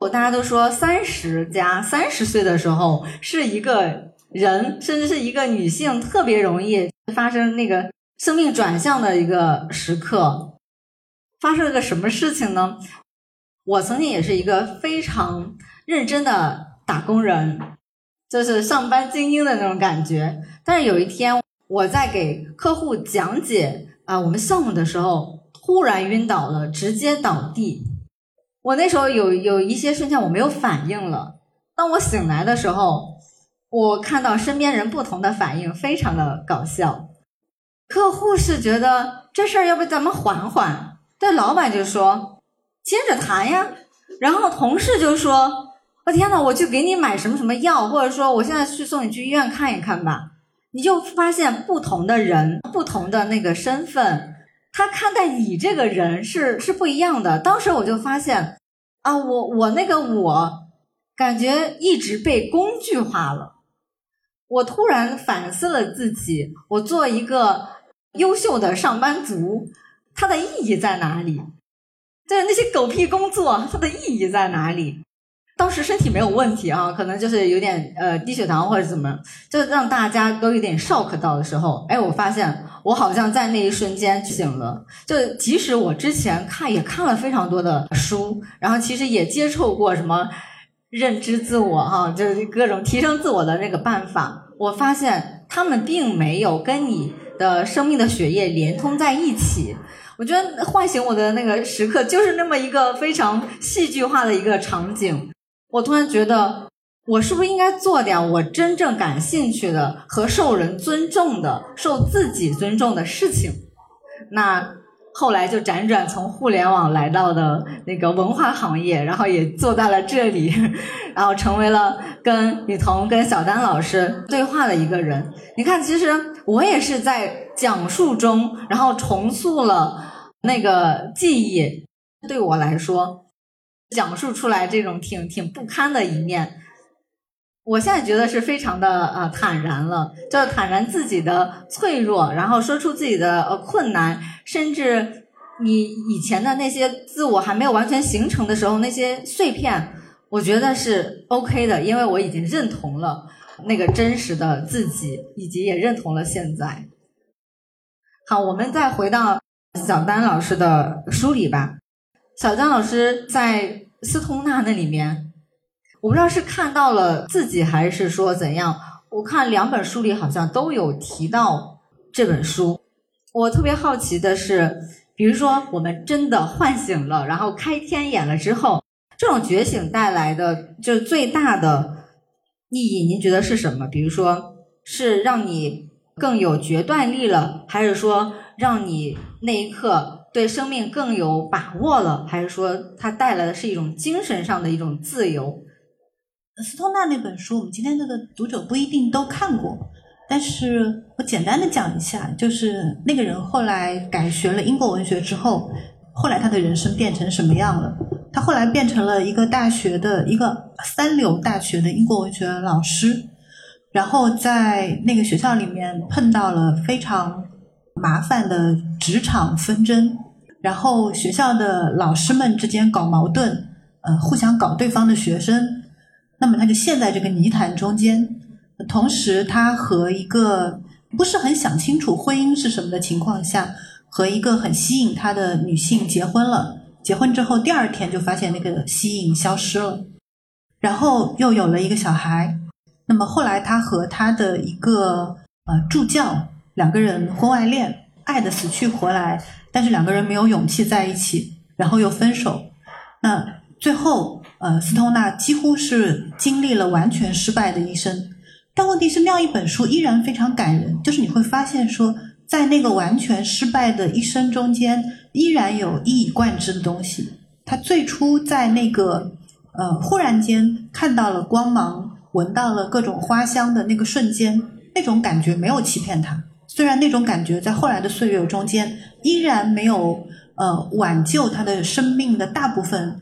我大家都说三十加三十岁的时候是一个人，甚至是一个女性特别容易发生那个生命转向的一个时刻。发生了个什么事情呢？我曾经也是一个非常认真的打工人。就是上班精英的那种感觉，但是有一天我在给客户讲解啊我们项目的时候，突然晕倒了，直接倒地。我那时候有有一些瞬间我没有反应了。当我醒来的时候，我看到身边人不同的反应，非常的搞笑。客户是觉得这事儿要不咱们缓缓，但老板就说接着谈呀。然后同事就说。我天呐，我去给你买什么什么药，或者说我现在去送你去医院看一看吧。你就发现不同的人，不同的那个身份，他看待你这个人是是不一样的。当时我就发现，啊，我我那个我，感觉一直被工具化了。我突然反思了自己，我做一个优秀的上班族，它的意义在哪里？就是那些狗屁工作，它的意义在哪里？当时身体没有问题啊，可能就是有点呃低血糖或者怎么，就让大家都有点 shock 到的时候，哎，我发现我好像在那一瞬间醒了。就即使我之前看也看了非常多的书，然后其实也接触过什么认知自我哈，就是各种提升自我的那个办法，我发现他们并没有跟你的生命的血液连通在一起。我觉得唤醒我的那个时刻就是那么一个非常戏剧化的一个场景。我突然觉得，我是不是应该做点我真正感兴趣的和受人尊重的、受自己尊重的事情？那后来就辗转从互联网来到的那个文化行业，然后也坐在了这里，然后成为了跟雨桐、跟小丹老师对话的一个人。你看，其实我也是在讲述中，然后重塑了那个记忆。对我来说。讲述出来这种挺挺不堪的一面，我现在觉得是非常的呃坦然了，就坦然自己的脆弱，然后说出自己的呃困难，甚至你以前的那些自我还没有完全形成的时候那些碎片，我觉得是 OK 的，因为我已经认同了。那个真实的自己，以及也认同了现在。好，我们再回到小丹老师的书里吧。小丹老师在斯通纳那里面，我不知道是看到了自己，还是说怎样。我看两本书里好像都有提到这本书。我特别好奇的是，比如说我们真的唤醒了，然后开天眼了之后，这种觉醒带来的就最大的意义，您觉得是什么？比如说是让你更有决断力了，还是说让你那一刻对生命更有把握了，还是说它带来的是一种精神上的一种自由？斯通纳那本书，我们今天这个读者不一定都看过，但是我简单的讲一下，就是那个人后来改学了英国文学之后，后来他的人生变成什么样了？他后来变成了一个大学的一个三流大学的英国文学老师，然后在那个学校里面碰到了非常麻烦的职场纷争，然后学校的老师们之间搞矛盾，呃，互相搞对方的学生。那么他就陷在这个泥潭中间，同时他和一个不是很想清楚婚姻是什么的情况下，和一个很吸引他的女性结婚了。结婚之后第二天就发现那个吸引消失了，然后又有了一个小孩。那么后来他和他的一个呃助教两个人婚外恋，爱的死去活来，但是两个人没有勇气在一起，然后又分手。那最后。呃，斯通纳几乎是经历了完全失败的一生，但问题是那样一本书依然非常感人。就是你会发现说，在那个完全失败的一生中间，依然有一以贯之的东西。他最初在那个呃忽然间看到了光芒，闻到了各种花香的那个瞬间，那种感觉没有欺骗他。虽然那种感觉在后来的岁月中间依然没有呃挽救他的生命的大部分。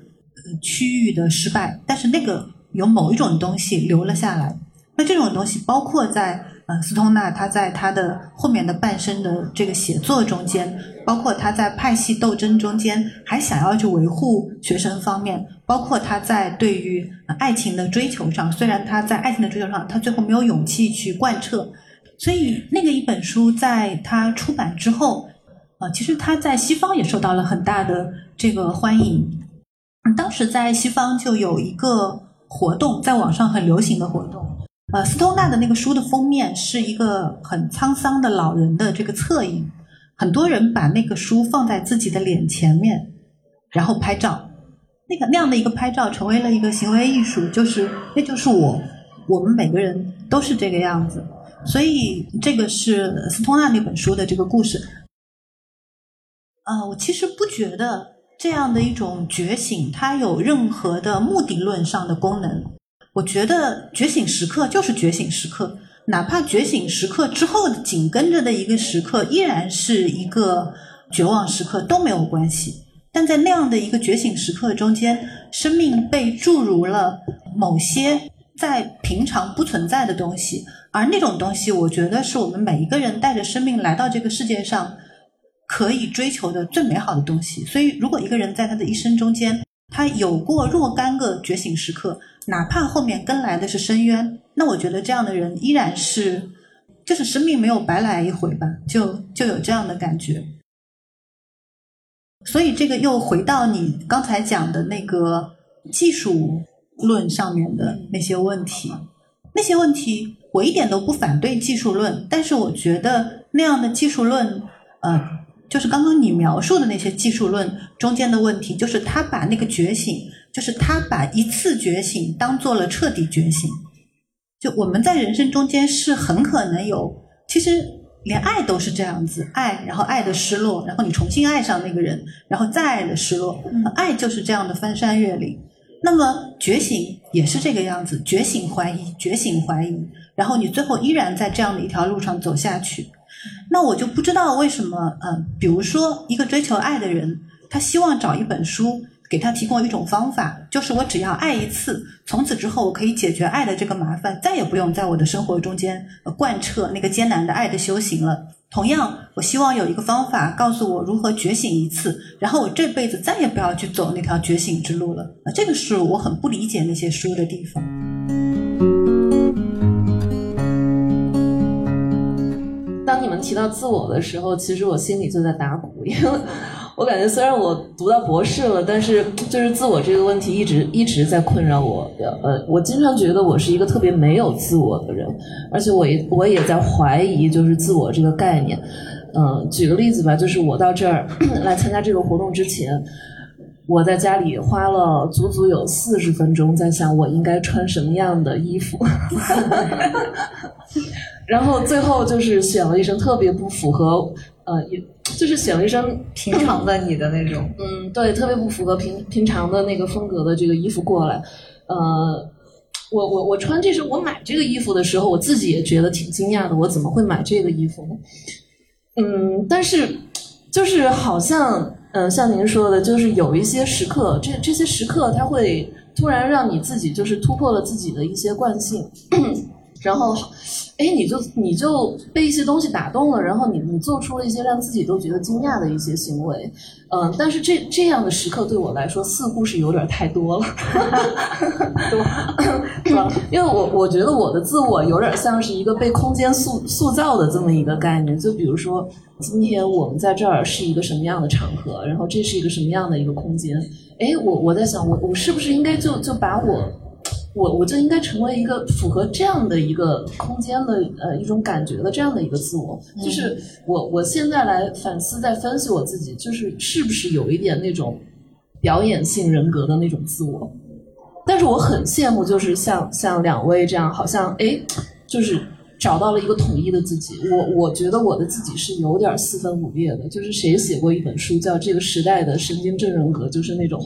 区域的失败，但是那个有某一种东西留了下来。那这种东西包括在呃斯通纳他在他的后面的半生的这个写作中间，包括他在派系斗争中间还想要去维护学生方面，包括他在对于爱情的追求上，虽然他在爱情的追求上他最后没有勇气去贯彻，所以那个一本书在他出版之后，呃，其实他在西方也受到了很大的这个欢迎。当时在西方就有一个活动，在网上很流行的活动。呃，斯通纳的那个书的封面是一个很沧桑的老人的这个侧影，很多人把那个书放在自己的脸前面，然后拍照。那个那样的一个拍照成为了一个行为艺术，就是那就是我，我们每个人都是这个样子。所以这个是斯通纳那本书的这个故事。啊，我其实不觉得。这样的一种觉醒，它有任何的目的论上的功能？我觉得觉醒时刻就是觉醒时刻，哪怕觉醒时刻之后紧跟着的一个时刻依然是一个绝望时刻都没有关系。但在那样的一个觉醒时刻中间，生命被注入了某些在平常不存在的东西，而那种东西，我觉得是我们每一个人带着生命来到这个世界上。可以追求的最美好的东西。所以，如果一个人在他的一生中间，他有过若干个觉醒时刻，哪怕后面跟来的是深渊，那我觉得这样的人依然是，就是生命没有白来一回吧，就就有这样的感觉。所以，这个又回到你刚才讲的那个技术论上面的那些问题，那些问题我一点都不反对技术论，但是我觉得那样的技术论，呃。就是刚刚你描述的那些技术论中间的问题，就是他把那个觉醒，就是他把一次觉醒当做了彻底觉醒。就我们在人生中间是很可能有，其实连爱都是这样子，爱，然后爱的失落，然后你重新爱上那个人，然后再爱的失落，爱就是这样的翻山越岭。那么觉醒也是这个样子，觉醒怀疑，觉醒怀疑，然后你最后依然在这样的一条路上走下去。那我就不知道为什么，嗯，比如说一个追求爱的人，他希望找一本书给他提供一种方法，就是我只要爱一次，从此之后我可以解决爱的这个麻烦，再也不用在我的生活中间呃贯彻那个艰难的爱的修行了。同样，我希望有一个方法告诉我如何觉醒一次，然后我这辈子再也不要去走那条觉醒之路了。啊，这个是我很不理解那些书的地方。当你们提到自我的时候，其实我心里就在打鼓，因为我感觉虽然我读到博士了，但是就是自我这个问题一直一直在困扰我。呃，我经常觉得我是一个特别没有自我的人，而且我也我也在怀疑就是自我这个概念。嗯，举个例子吧，就是我到这儿 来参加这个活动之前。我在家里花了足足有四十分钟，在想我应该穿什么样的衣服，然后最后就是选了一身特别不符合，呃，就是选了一身平常的你的那种，嗯，对，特别不符合平平常的那个风格的这个衣服过来。呃，我我我穿这身，我买这个衣服的时候，我自己也觉得挺惊讶的，我怎么会买这个衣服呢？嗯，但是就是好像。嗯，像您说的，就是有一些时刻，这这些时刻，它会突然让你自己就是突破了自己的一些惯性，然后，哎，你就你就被一些东西打动了，然后你你做出了一些让自己都觉得惊讶的一些行为。嗯，但是这这样的时刻对我来说似乎是有点太多了，多是吧？因为我我觉得我的自我有点像是一个被空间塑塑造的这么一个概念。就比如说，今天我们在这儿是一个什么样的场合，然后这是一个什么样的一个空间？哎，我我在想，我我是不是应该就就把我。我我就应该成为一个符合这样的一个空间的呃一种感觉的这样的一个自我，就是我我现在来反思在分析我自己，就是是不是有一点那种表演性人格的那种自我，但是我很羡慕，就是像像两位这样，好像哎，就是找到了一个统一的自己。我我觉得我的自己是有点四分五裂的，就是谁写过一本书叫《这个时代的神经症人格》，就是那种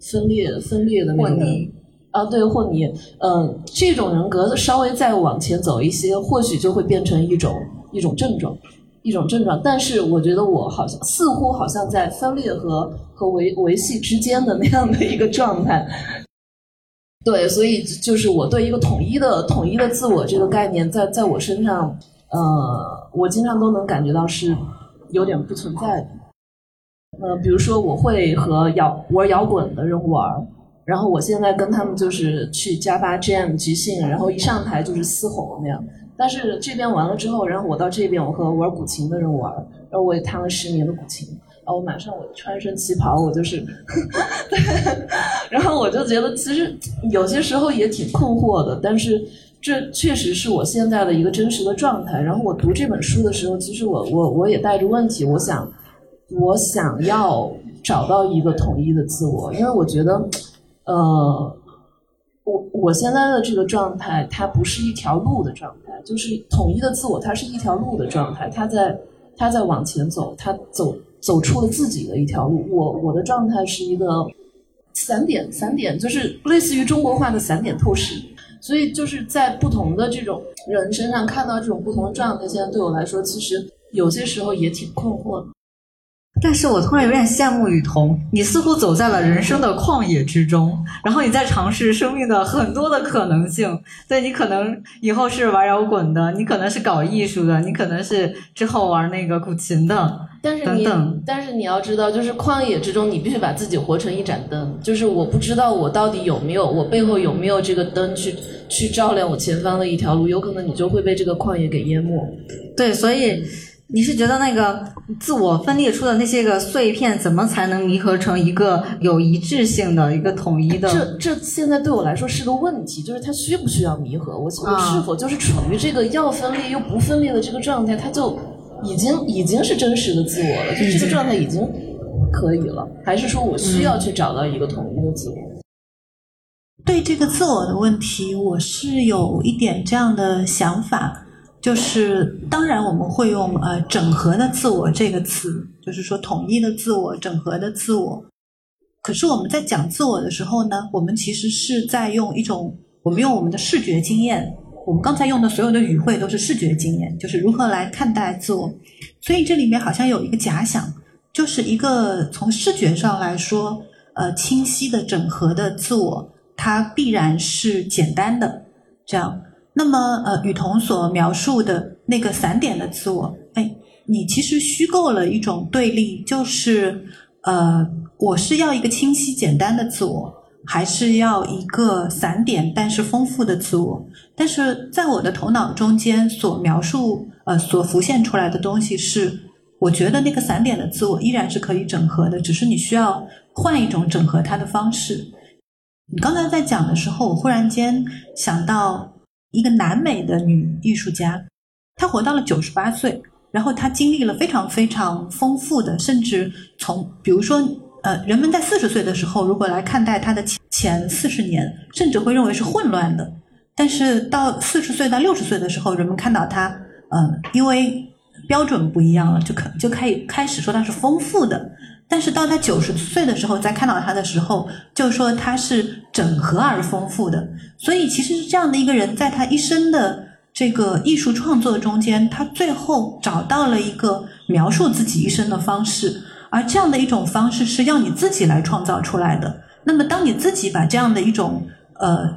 分裂分裂的那种。啊，对，或你，嗯，这种人格稍微再往前走一些，或许就会变成一种一种症状，一种症状。但是我觉得我好像似乎好像在分裂和和维维系之间的 那样的一个状态。对，所以就是我对一个统一的统一的自我这个概念，在在我身上，呃，我经常都能感觉到是有点不存在的。呃，比如说我会和摇玩摇滚的人玩。然后我现在跟他们就是去加巴 jam 即兴，然后一上台就是嘶吼那样。但是这边完了之后，然后我到这边，我和玩古琴的人玩，然后我也弹了十年的古琴，然后我马上我穿一身旗袍，我就是，然后我就觉得其实有些时候也挺困惑的，但是这确实是我现在的一个真实的状态。然后我读这本书的时候，其实我我我也带着问题，我想我想要找到一个统一的自我，因为我觉得。呃，我我现在的这个状态，它不是一条路的状态，就是统一的自我，它是一条路的状态，它在它在往前走，它走走出了自己的一条路。我我的状态是一个散点，散点就是类似于中国话的散点透视，所以就是在不同的这种人身上看到这种不同的状态，现在对我来说，其实有些时候也挺困惑的。但是我突然有点羡慕雨桐，你似乎走在了人生的旷野之中，然后你在尝试生命的很多的可能性。对你可能以后是玩摇滚的，你可能是搞艺术的，你可能是之后玩那个古琴的，但是等等。但是你要知道，就是旷野之中，你必须把自己活成一盏灯。就是我不知道我到底有没有，我背后有没有这个灯去去照亮我前方的一条路，有可能你就会被这个旷野给淹没。对，所以。你是觉得那个自我分裂出的那些个碎片，怎么才能弥合成一个有一致性的一个统一的？这这现在对我来说是个问题，就是它需不需要弥合？我我是否就是处于这个要分裂又不分裂的这个状态？它就已经已经是真实的自我了，就这个状态已经可以了，还是说我需要去找到一个统一的自我？对这个自我的问题，我是有一点这样的想法。就是当然我们会用呃整合的自我这个词，就是说统一的自我、整合的自我。可是我们在讲自我的时候呢，我们其实是在用一种我们用我们的视觉经验，我们刚才用的所有的语汇都是视觉经验，就是如何来看待自我。所以这里面好像有一个假想，就是一个从视觉上来说，呃清晰的整合的自我，它必然是简单的，这样。那么，呃，雨桐所描述的那个散点的自我，哎，你其实虚构了一种对立，就是，呃，我是要一个清晰简单的自我，还是要一个散点但是丰富的自我？但是在我的头脑中间所描述，呃所浮现出来的东西是，我觉得那个散点的自我依然是可以整合的，只是你需要换一种整合它的方式。你刚才在讲的时候，我忽然间想到一个南美的女艺术家，她活到了九十八岁，然后她经历了非常非常丰富的，甚至从比如说呃，人们在四十岁的时候，如果来看待她的前前四十年，甚至会认为是混乱的。但是到四十岁到六十岁的时候，人们看到她，呃，因为标准不一样了，就可就可以开始说她是丰富的。但是到他九十岁的时候，再看到他的时候，就说他是整合而丰富的。所以其实是这样的一个人，在他一生的这个艺术创作中间，他最后找到了一个描述自己一生的方式。而这样的一种方式是要你自己来创造出来的。那么当你自己把这样的一种呃，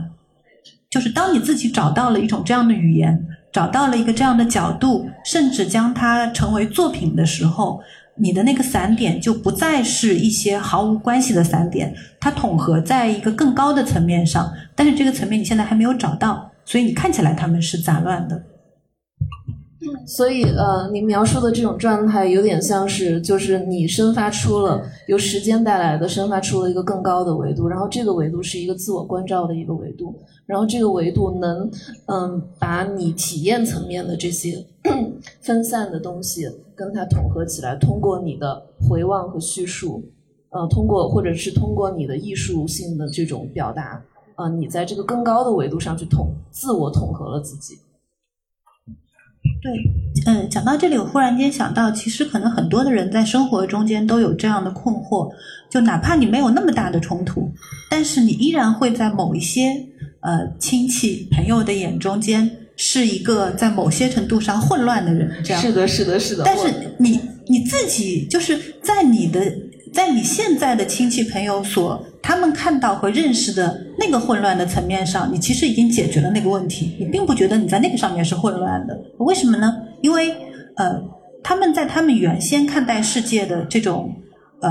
就是当你自己找到了一种这样的语言，找到了一个这样的角度，甚至将它成为作品的时候。你的那个散点就不再是一些毫无关系的散点，它统合在一个更高的层面上，但是这个层面你现在还没有找到，所以你看起来他们是杂乱的。所以，呃，你描述的这种状态有点像是，就是你生发出了由时间带来的，生发出了一个更高的维度，然后这个维度是一个自我关照的一个维度，然后这个维度能，嗯，把你体验层面的这些 分散的东西跟它统合起来，通过你的回望和叙述，呃，通过或者是通过你的艺术性的这种表达，呃，你在这个更高的维度上去统自我统合了自己。对，嗯，讲到这里，我忽然间想到，其实可能很多的人在生活中间都有这样的困惑，就哪怕你没有那么大的冲突，但是你依然会在某一些呃亲戚朋友的眼中间是一个在某些程度上混乱的人，这样是的，是的，是的。但是你你自己就是在你的在你现在的亲戚朋友所。他们看到和认识的那个混乱的层面上，你其实已经解决了那个问题，你并不觉得你在那个上面是混乱的。为什么呢？因为呃，他们在他们原先看待世界的这种呃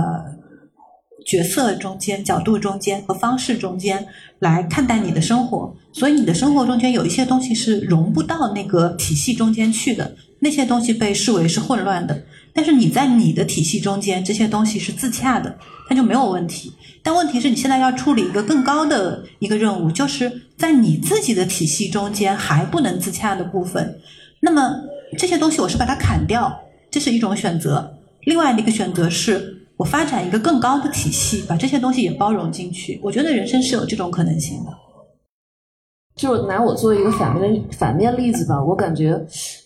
角色中间、角度中间和方式中间来看待你的生活，所以你的生活中间有一些东西是融不到那个体系中间去的，那些东西被视为是混乱的。但是你在你的体系中间，这些东西是自洽的，它就没有问题。但问题是你现在要处理一个更高的一个任务，就是在你自己的体系中间还不能自洽的部分。那么这些东西我是把它砍掉，这是一种选择。另外的一个选择是我发展一个更高的体系，把这些东西也包容进去。我觉得人生是有这种可能性的。就拿我做一个反面反面例子吧，我感觉，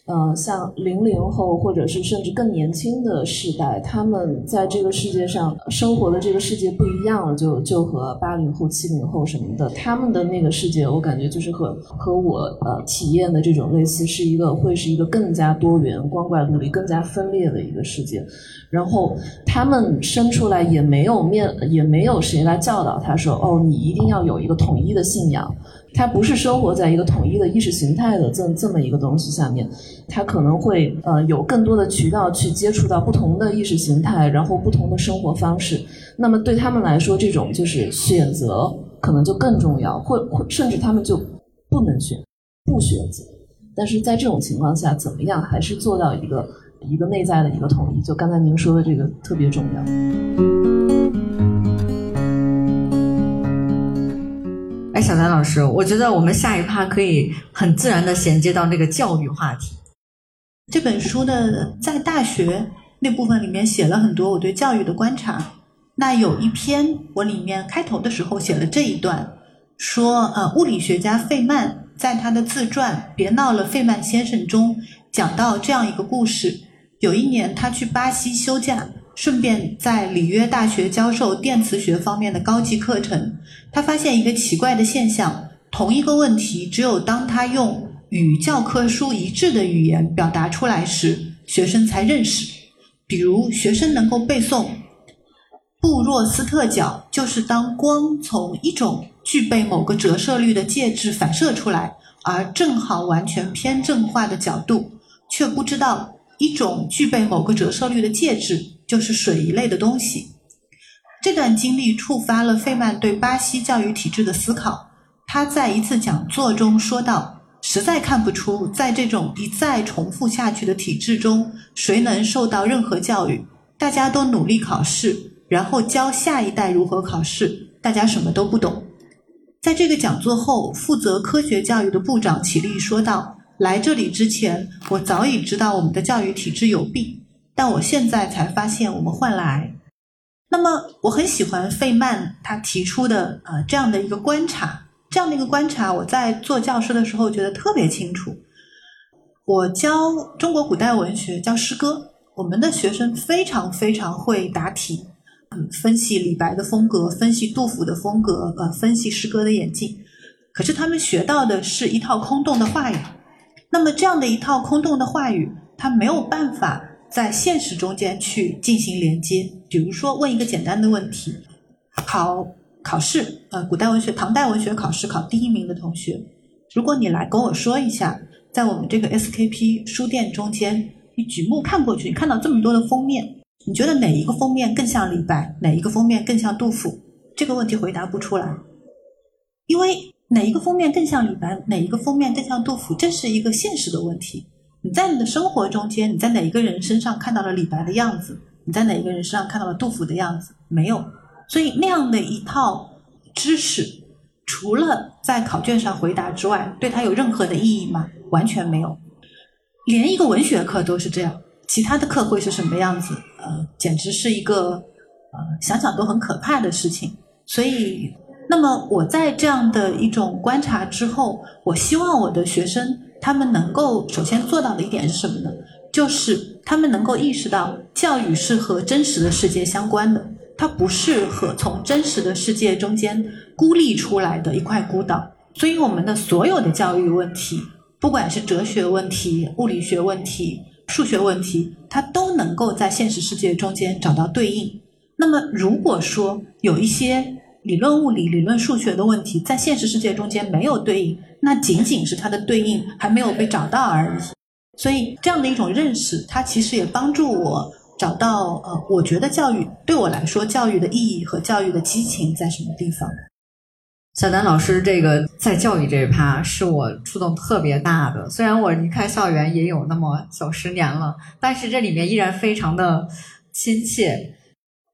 呃，像零零后或者是甚至更年轻的世代，他们在这个世界上生活的这个世界不一样了，就就和八零后、七零后什么的，他们的那个世界，我感觉就是和和我呃体验的这种类似，是一个会是一个更加多元、光怪陆离、更加分裂的一个世界。然后他们生出来也没有面，也没有谁来教导他说，哦，你一定要有一个统一的信仰。他不是生活在一个统一的意识形态的这这么一个东西下面，他可能会呃有更多的渠道去接触到不同的意识形态，然后不同的生活方式。那么对他们来说，这种就是选择可能就更重要，或或甚至他们就不能选，不选择。但是在这种情况下，怎么样还是做到一个一个内在的一个统一？就刚才您说的这个特别重要。小南老师，我觉得我们下一趴可以很自然的衔接到那个教育话题。这本书的在大学那部分里面写了很多我对教育的观察。那有一篇我里面开头的时候写了这一段，说呃，物理学家费曼在他的自传《别闹了，费曼先生》中讲到这样一个故事：有一年他去巴西休假。顺便在里约大学教授电磁学方面的高级课程，他发现一个奇怪的现象：同一个问题，只有当他用与教科书一致的语言表达出来时，学生才认识。比如，学生能够背诵布若斯特角，就是当光从一种具备某个折射率的介质反射出来，而正好完全偏正化的角度，却不知道一种具备某个折射率的介质。就是水一类的东西。这段经历触发了费曼对巴西教育体制的思考。他在一次讲座中说道：“实在看不出，在这种一再重复下去的体制中，谁能受到任何教育？大家都努力考试，然后教下一代如何考试，大家什么都不懂。在这个讲座后，负责科学教育的部长起立说道：“来这里之前，我早已知道我们的教育体制有病，但我现在才发现我们患了癌。”那么，我很喜欢费曼他提出的呃这样的一个观察。这样的一个观察，我在做教师的时候觉得特别清楚。我教中国古代文学，教诗歌，我们的学生非常非常会答题，嗯，分析李白的风格，分析杜甫的风格，呃，分析诗歌的演进。可是他们学到的是一套空洞的话语。那么这样的一套空洞的话语，他没有办法在现实中间去进行连接。比如说，问一个简单的问题，考。考试，呃，古代文学、唐代文学考试考第一名的同学，如果你来跟我说一下，在我们这个 SKP 书店中间，你举目看过去，你看到这么多的封面，你觉得哪一个封面更像李白，哪一个封面更像杜甫？这个问题回答不出来，因为哪一个封面更像李白，哪一个封面更像杜甫，这是一个现实的问题。你在你的生活中间，你在哪一个人身上看到了李白的样子？你在哪一个人身上看到了杜甫的样子？没有。所以那样的一套知识，除了在考卷上回答之外，对他有任何的意义吗？完全没有。连一个文学课都是这样，其他的课会是什么样子？呃，简直是一个呃想想都很可怕的事情。所以，那么我在这样的一种观察之后，我希望我的学生他们能够首先做到的一点是什么呢？就是他们能够意识到教育是和真实的世界相关的。它不是和从真实的世界中间孤立出来的一块孤岛，所以我们的所有的教育问题，不管是哲学问题、物理学问题、数学问题，它都能够在现实世界中间找到对应。那么，如果说有一些理论物理、理论数学的问题在现实世界中间没有对应，那仅仅是它的对应还没有被找到而已。所以，这样的一种认识，它其实也帮助我。找到呃，我觉得教育对我来说，教育的意义和教育的激情在什么地方？小丹老师这个在教育这一趴是我触动特别大的。虽然我离开校园也有那么小十年了，但是这里面依然非常的亲切。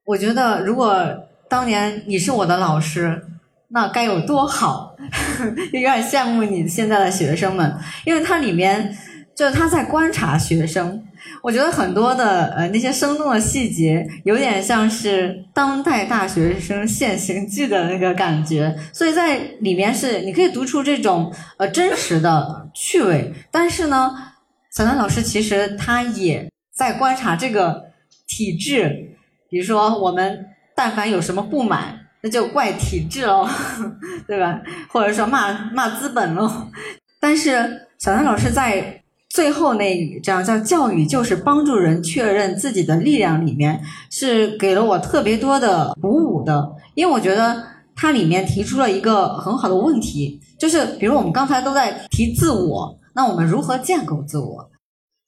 我觉得如果当年你是我的老师，那该有多好！有点羡慕你现在的学生们，因为它里面就是他在观察学生。我觉得很多的呃那些生动的细节，有点像是当代大学生现行记的那个感觉，所以在里面是你可以读出这种呃真实的趣味。但是呢，小南老师其实他也在观察这个体制，比如说我们但凡有什么不满，那就怪体制喽，对吧？或者说骂骂资本喽。但是小南老师在。最后那这样叫教育，就是帮助人确认自己的力量，里面是给了我特别多的鼓舞的。因为我觉得它里面提出了一个很好的问题，就是比如我们刚才都在提自我，那我们如何建构自我？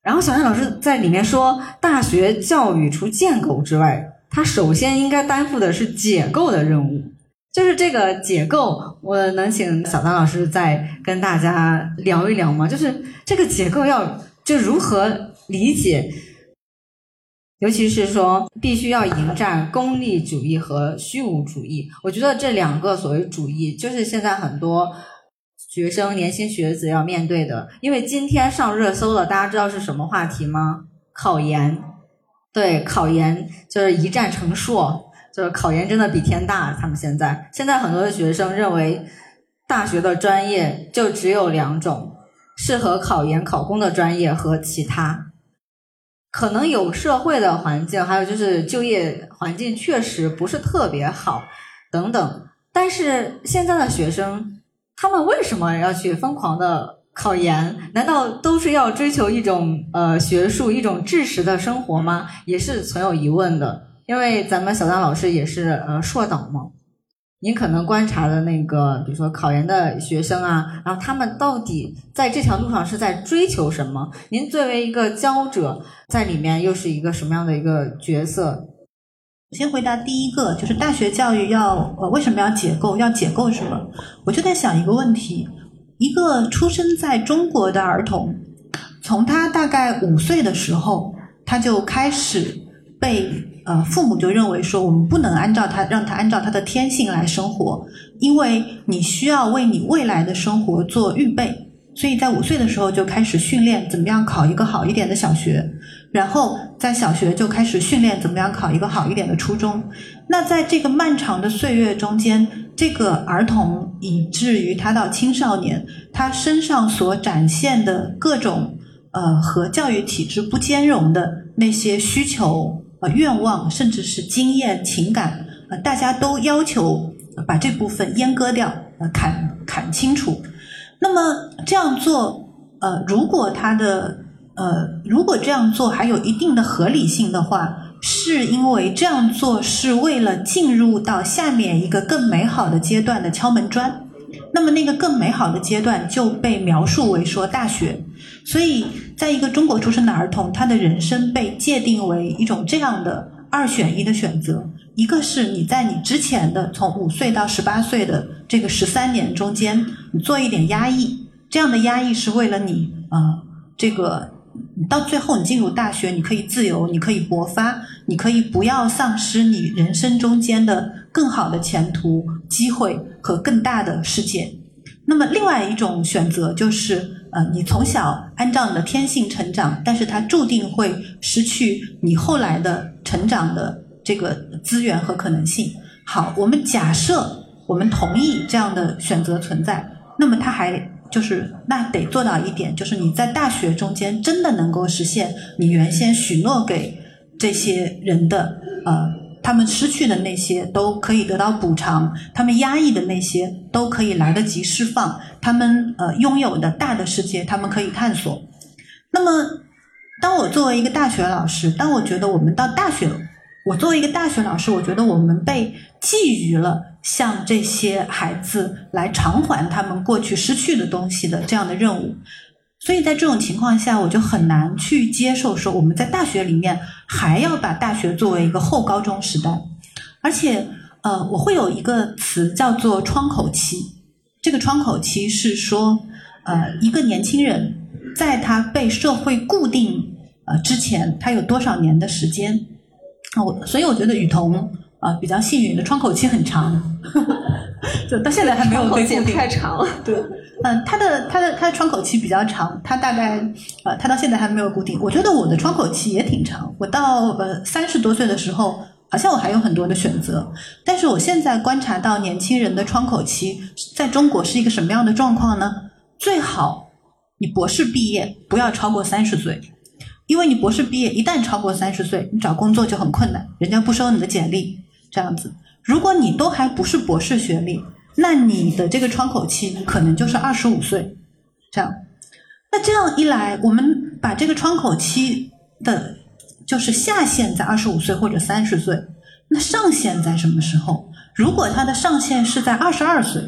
然后小燕老师在里面说，大学教育除建构之外，它首先应该担负的是解构的任务。就是这个解构，我能请小丹老师再跟大家聊一聊吗？就是这个结构要就如何理解，尤其是说必须要迎战功利主义和虚无主义。我觉得这两个所谓主义，就是现在很多学生、年轻学子要面对的。因为今天上热搜了，大家知道是什么话题吗？考研，对，考研就是一战成硕。就是考研真的比天大，他们现在现在很多的学生认为，大学的专业就只有两种，适合考研考公的专业和其他，可能有社会的环境，还有就是就业环境确实不是特别好，等等。但是现在的学生，他们为什么要去疯狂的考研？难道都是要追求一种呃学术、一种知识的生活吗？也是存有疑问的。因为咱们小张老师也是呃硕导嘛，您可能观察的那个，比如说考研的学生啊，然后他们到底在这条路上是在追求什么？您作为一个教者，在里面又是一个什么样的一个角色？先回答第一个，就是大学教育要呃为什么要解构？要解构什么？我就在想一个问题：一个出生在中国的儿童，从他大概五岁的时候，他就开始被呃父母就认为说，我们不能按照他让他按照他的天性来生活，因为你需要为你未来的生活做预备。所以在五岁的时候就开始训练怎么样考一个好一点的小学，然后在小学就开始训练怎么样考一个好一点的初中。那在这个漫长的岁月中间，这个儿童以至于他到青少年，他身上所展现的各种呃和教育体制不兼容的那些需求、呃愿望，甚至是经验、情感，呃大家都要求把这部分阉割掉，呃砍砍清楚。那么这样做，呃，如果他的呃，如果这样做还有一定的合理性的话，是因为这样做是为了进入到下面一个更美好的阶段的敲门砖。那么那个更美好的阶段就被描述为说大学。所以，在一个中国出生的儿童，他的人生被界定为一种这样的二选一的选择：一个是你在你之前的从五岁到十八岁的这个十三年中间，你做一点压抑，这样的压抑是为了你啊，这个你到最后你进入大学，你可以自由，你可以勃发，你可以不要丧失你人生中间的更好的前途机会和更大的世界。那么，另外一种选择就是。呃，你从小按照你的天性成长，但是它注定会失去你后来的成长的这个资源和可能性。好，我们假设我们同意这样的选择存在，那么它还就是那得做到一点，就是你在大学中间真的能够实现你原先许诺给这些人的呃。他们失去的那些都可以得到补偿，他们压抑的那些都可以来得及释放，他们呃拥有的大的世界，他们可以探索。那么，当我作为一个大学老师，当我觉得我们到大学，我作为一个大学老师，我觉得我们被寄予了向这些孩子来偿还他们过去失去的东西的这样的任务。所以在这种情况下，我就很难去接受说我们在大学里面还要把大学作为一个后高中时代，而且呃，我会有一个词叫做窗口期。这个窗口期是说，呃，一个年轻人在他被社会固定呃之前，他有多少年的时间啊？我所以我觉得雨桐啊比较幸运的窗口期很长，就到现在还没有被固定。太长了，对。嗯，他的他的他的窗口期比较长，他大概呃，他到现在还没有固定。我觉得我的窗口期也挺长，我到呃三十多岁的时候，好像我还有很多的选择。但是我现在观察到年轻人的窗口期在中国是一个什么样的状况呢？最好你博士毕业不要超过三十岁，因为你博士毕业一旦超过三十岁，你找工作就很困难，人家不收你的简历这样子。如果你都还不是博士学历。那你的这个窗口期可能就是二十五岁，这样。那这样一来，我们把这个窗口期的，就是下限在二十五岁或者三十岁，那上限在什么时候？如果它的上限是在二十二岁，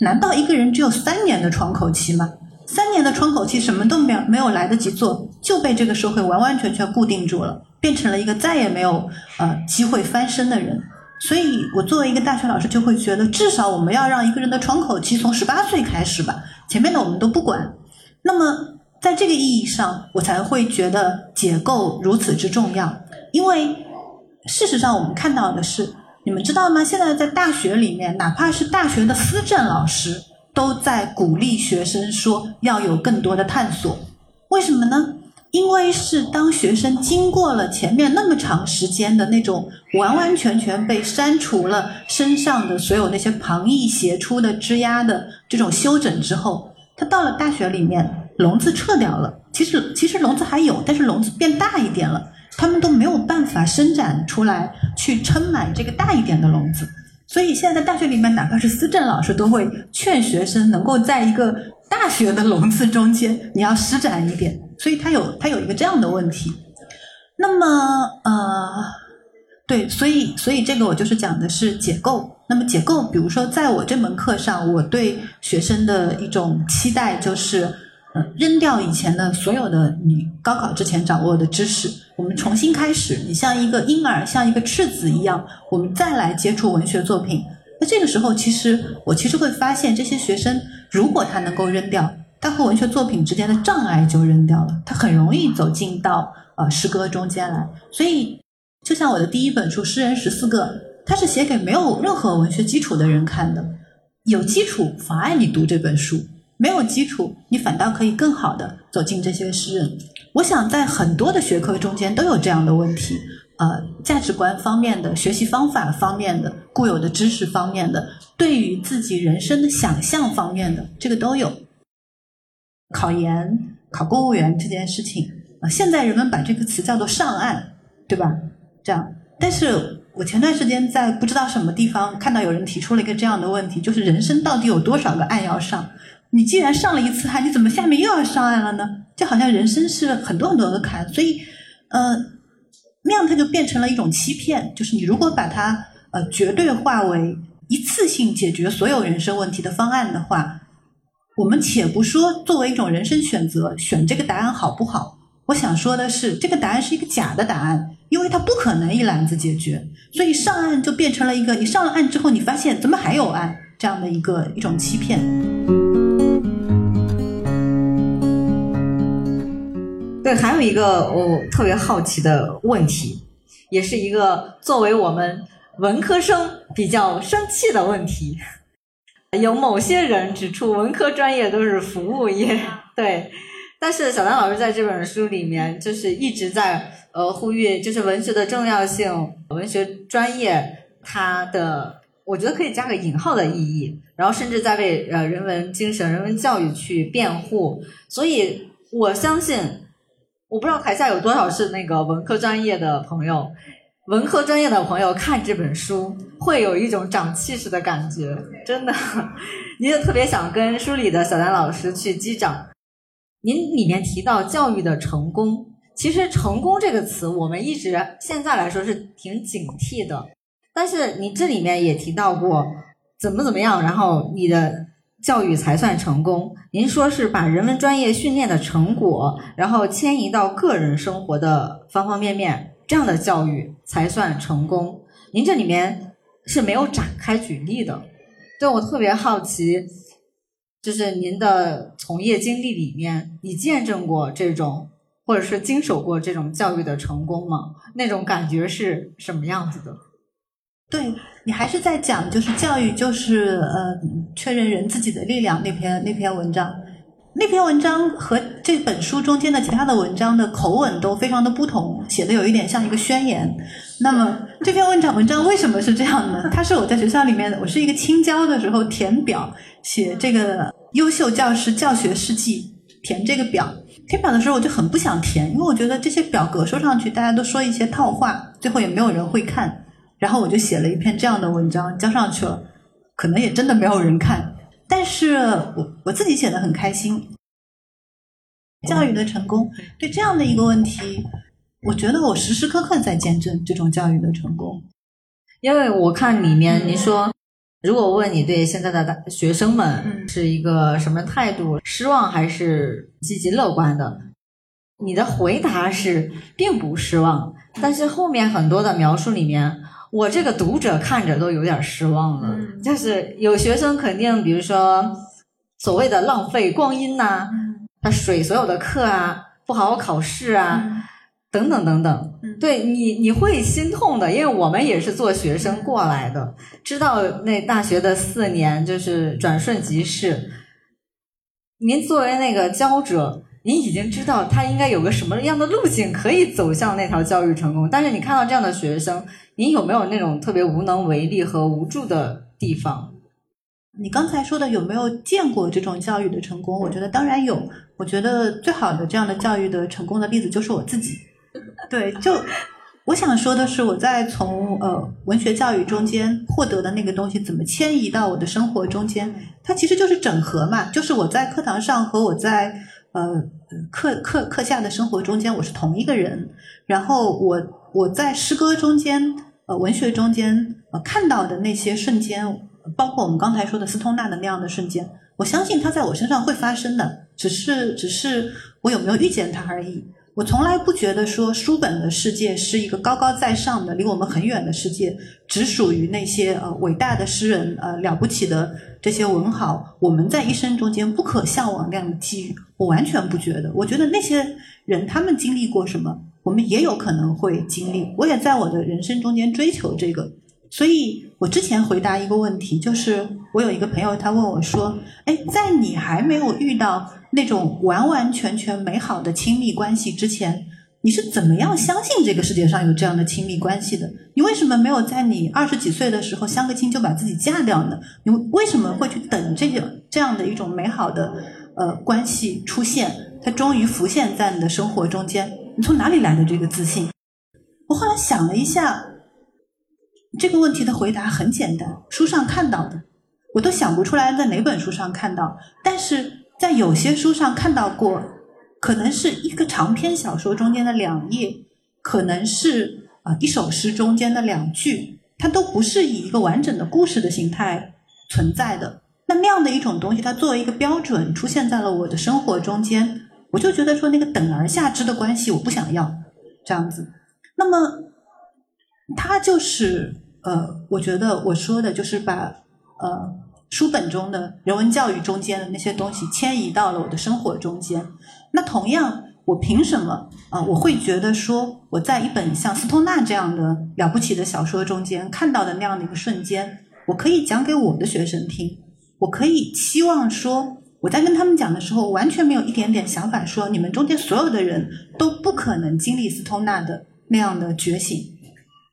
难道一个人只有三年的窗口期吗？三年的窗口期什么都没有没有来得及做，就被这个社会完完全全固定住了，变成了一个再也没有呃机会翻身的人。所以，我作为一个大学老师，就会觉得，至少我们要让一个人的窗口期从十八岁开始吧，前面的我们都不管。那么，在这个意义上，我才会觉得解构如此之重要。因为事实上，我们看到的是，你们知道吗？现在在大学里面，哪怕是大学的思政老师，都在鼓励学生说要有更多的探索。为什么呢？因为是当学生经过了前面那么长时间的那种完完全全被删除了身上的所有那些旁逸斜出的枝丫的这种休整之后，他到了大学里面，笼子撤掉了。其实其实笼子还有，但是笼子变大一点了，他们都没有办法伸展出来去撑满这个大一点的笼子。所以现在在大学里面，哪怕是思政老师都会劝学生能够在一个大学的笼子中间，你要施展一点。所以他有他有一个这样的问题，那么呃，对，所以所以这个我就是讲的是解构。那么解构，比如说在我这门课上，我对学生的一种期待就是，扔掉以前的所有的你高考之前掌握的知识，我们重新开始。你像一个婴儿，像一个赤子一样，我们再来接触文学作品。那这个时候，其实我其实会发现，这些学生如果他能够扔掉，他和文学作品之间的障碍就扔掉了，他很容易走进到呃诗歌中间来。所以，就像我的第一本书《诗人十四个》，它是写给没有任何文学基础的人看的。有基础妨碍你读这本书，没有基础，你反倒可以更好的走进这些诗人。我想在很多的学科中间都有这样的问题，呃，价值观方面的、学习方法方面的、固有的知识方面的、对于自己人生的想象方面的，这个都有。考研、考公务员这件事情，啊，现在人们把这个词叫做上岸，对吧？这样，但是我前段时间在不知道什么地方看到有人提出了一个这样的问题，就是人生到底有多少个岸要上？你既然上了一次岸，你怎么下面又要上岸了呢？就好像人生是很多很多个坎，所以，呃，那样它就变成了一种欺骗。就是你如果把它呃绝对化为一次性解决所有人生问题的方案的话，我们且不说作为一种人生选择选这个答案好不好，我想说的是，这个答案是一个假的答案，因为它不可能一揽子解决。所以上岸就变成了一个，你上了岸之后，你发现怎么还有岸这样的一个一种欺骗。对，还有一个我特别好奇的问题，也是一个作为我们文科生比较生气的问题。有某些人指出，文科专业都是服务业，对。但是小丹老师在这本书里面，就是一直在呃呼吁，就是文学的重要性，文学专业它的，我觉得可以加个引号的意义，然后甚至在为呃人文精神、人文教育去辩护。所以我相信。我不知道台下有多少是那个文科专业的朋友，文科专业的朋友看这本书会有一种长气势的感觉，真的，您就特别想跟书里的小丹老师去击掌。您里面提到教育的成功，其实“成功”这个词我们一直现在来说是挺警惕的，但是你这里面也提到过怎么怎么样，然后你的。教育才算成功？您说是把人文专业训练的成果，然后迁移到个人生活的方方面面，这样的教育才算成功。您这里面是没有展开举例的，对我特别好奇，就是您的从业经历里面，你见证过这种，或者是经手过这种教育的成功吗？那种感觉是什么样子的？对你还是在讲，就是教育，就是呃，确认人自己的力量那篇那篇文章，那篇文章和这本书中间的其他的文章的口吻都非常的不同，写的有一点像一个宣言。那么这篇文章文章为什么是这样呢？它是我在学校里面，我是一个青椒的时候填表写这个优秀教师教学事迹，填这个表，填表的时候我就很不想填，因为我觉得这些表格说上去大家都说一些套话，最后也没有人会看。然后我就写了一篇这样的文章交上去了，可能也真的没有人看，但是我我自己写的很开心。教育的成功，对这样的一个问题，我觉得我时时刻刻在见证这种教育的成功。因为我看里面你说，如果问你对现在的学生们是一个什么态度，失望还是积极乐观的，你的回答是并不失望，但是后面很多的描述里面。我这个读者看着都有点失望了，就是有学生肯定，比如说所谓的浪费光阴呐，他水所有的课啊，不好好考试啊，等等等等，对你你会心痛的，因为我们也是做学生过来的，知道那大学的四年就是转瞬即逝。您作为那个教者。您已经知道他应该有个什么样的路径可以走向那条教育成功，但是你看到这样的学生，你有没有那种特别无能为力和无助的地方？你刚才说的有没有见过这种教育的成功？我觉得当然有。我觉得最好的这样的教育的成功的例子就是我自己。对，就我想说的是，我在从呃文学教育中间获得的那个东西，怎么迁移到我的生活中间？它其实就是整合嘛，就是我在课堂上和我在。呃，课课课下的生活中间，我是同一个人。然后我我在诗歌中间，呃，文学中间，呃，看到的那些瞬间，包括我们刚才说的斯通纳的那样的瞬间，我相信它在我身上会发生的，只是只是我有没有遇见它而已。我从来不觉得说书本的世界是一个高高在上的、离我们很远的世界，只属于那些呃伟大的诗人、呃了不起的这些文豪，我们在一生中间不可向往那样的机遇。我完全不觉得，我觉得那些人他们经历过什么，我们也有可能会经历。我也在我的人生中间追求这个。所以我之前回答一个问题，就是我有一个朋友，他问我说：“哎，在你还没有遇到那种完完全全美好的亲密关系之前，你是怎么样相信这个世界上有这样的亲密关系的？你为什么没有在你二十几岁的时候相个亲就把自己嫁掉呢？你为什么会去等这个这样的一种美好的呃关系出现？它终于浮现在你的生活中间，你从哪里来的这个自信？”我后来想了一下。这个问题的回答很简单，书上看到的，我都想不出来在哪本书上看到，但是在有些书上看到过，可能是一个长篇小说中间的两页，可能是啊一首诗中间的两句，它都不是以一个完整的故事的形态存在的。那那样的一种东西，它作为一个标准出现在了我的生活中间，我就觉得说那个等而下之的关系我不想要这样子。那么。他就是呃，我觉得我说的就是把呃书本中的人文教育中间的那些东西迁移到了我的生活中间。那同样，我凭什么啊？我会觉得说我在一本像斯通纳这样的了不起的小说中间看到的那样的一个瞬间，我可以讲给我的学生听。我可以期望说我在跟他们讲的时候，完全没有一点点想法说你们中间所有的人都不可能经历斯通纳的那样的觉醒。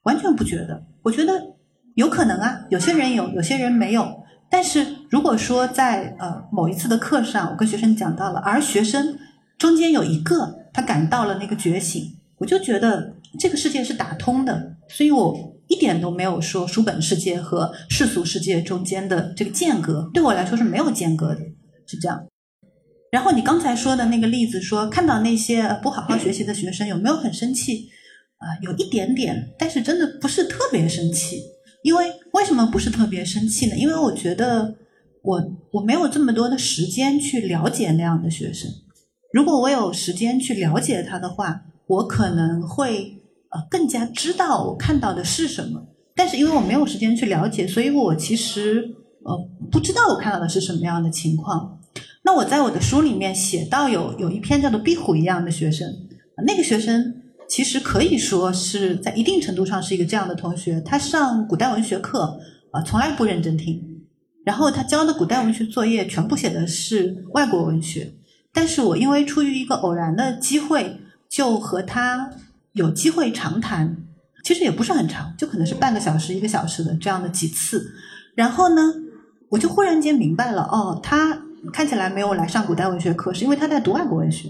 完全不觉得，我觉得有可能啊，有些人有，有些人没有。但是如果说在呃某一次的课上，我跟学生讲到了，而学生中间有一个他感到了那个觉醒，我就觉得这个世界是打通的，所以我一点都没有说书本世界和世俗世界中间的这个间隔，对我来说是没有间隔的，是这样。然后你刚才说的那个例子，说看到那些不好好学习的学生，有没有很生气？啊，有一点点，但是真的不是特别生气。因为为什么不是特别生气呢？因为我觉得我我没有这么多的时间去了解那样的学生。如果我有时间去了解他的话，我可能会呃更加知道我看到的是什么。但是因为我没有时间去了解，所以我其实呃不知道我看到的是什么样的情况。那我在我的书里面写到有有一篇叫做《壁虎一样的学生》，那个学生。其实可以说是在一定程度上是一个这样的同学，他上古代文学课啊从来不认真听，然后他交的古代文学作业全部写的是外国文学。但是我因为出于一个偶然的机会，就和他有机会长谈，其实也不是很长，就可能是半个小时、一个小时的这样的几次。然后呢，我就忽然间明白了，哦，他看起来没有来上古代文学课，是因为他在读外国文学。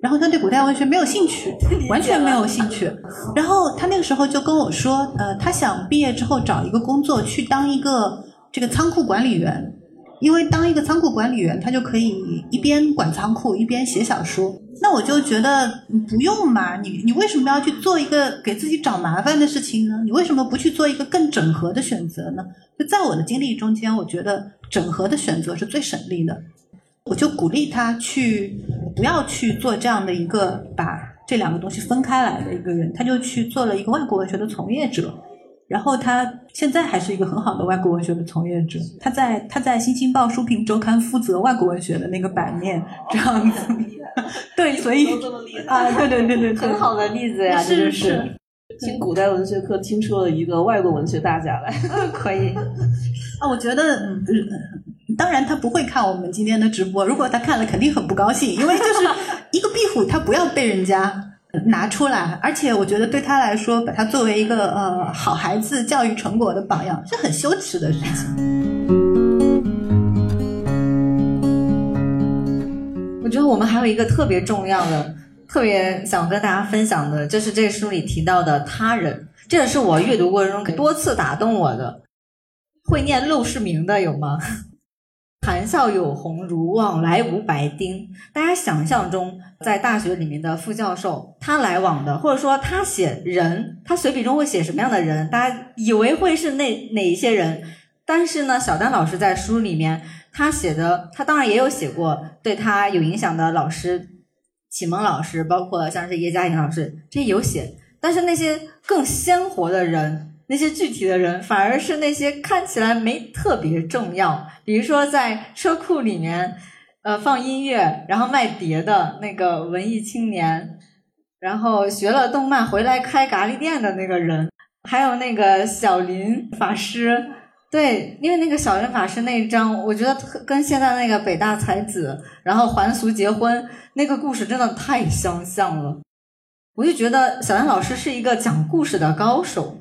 然后他对古代文学没有兴趣，完全没有兴趣。然后他那个时候就跟我说，呃，他想毕业之后找一个工作，去当一个这个仓库管理员，因为当一个仓库管理员，他就可以一边管仓库一边写小说。那我就觉得不用嘛，你你为什么要去做一个给自己找麻烦的事情呢？你为什么不去做一个更整合的选择呢？就在我的经历中间，我觉得整合的选择是最省力的。我就鼓励他去，不要去做这样的一个把这两个东西分开来的一个人，他就去做了一个外国文学的从业者，然后他现在还是一个很好的外国文学的从业者。他在他在《新京报书评周刊》负责外国文学的那个版面，这样子。对，所以啊，对对对对，很好的例子呀，是是。听古代文学课听出了一个外国文学大家来，可以。啊，我觉得嗯。当然，他不会看我们今天的直播。如果他看了，肯定很不高兴，因为就是一个壁虎，他不要被人家拿出来。而且，我觉得对他来说，把他作为一个呃好孩子教育成果的榜样，是很羞耻的事情。我觉得我们还有一个特别重要的、特别想跟大家分享的，就是这书里提到的他人。这也是我阅读过程中多次打动我的。会念陆世铭的有吗？谈笑有鸿儒，往来无白丁。大家想象中，在大学里面的副教授，他来往的，或者说他写人，他随笔中会写什么样的人？大家以为会是那哪一些人？但是呢，小丹老师在书里面，他写的，他当然也有写过对他有影响的老师，启蒙老师，包括像是叶嘉莹老师，这些有写，但是那些更鲜活的人，那些具体的人，反而是那些看起来没特别重要，比如说在车库里面，呃，放音乐，然后卖碟的那个文艺青年，然后学了动漫回来开咖喱店的那个人，还有那个小林法师。对，因为那个小林法师那一章，我觉得跟现在那个北大才子然后还俗结婚那个故事真的太相像了。我就觉得小林老师是一个讲故事的高手，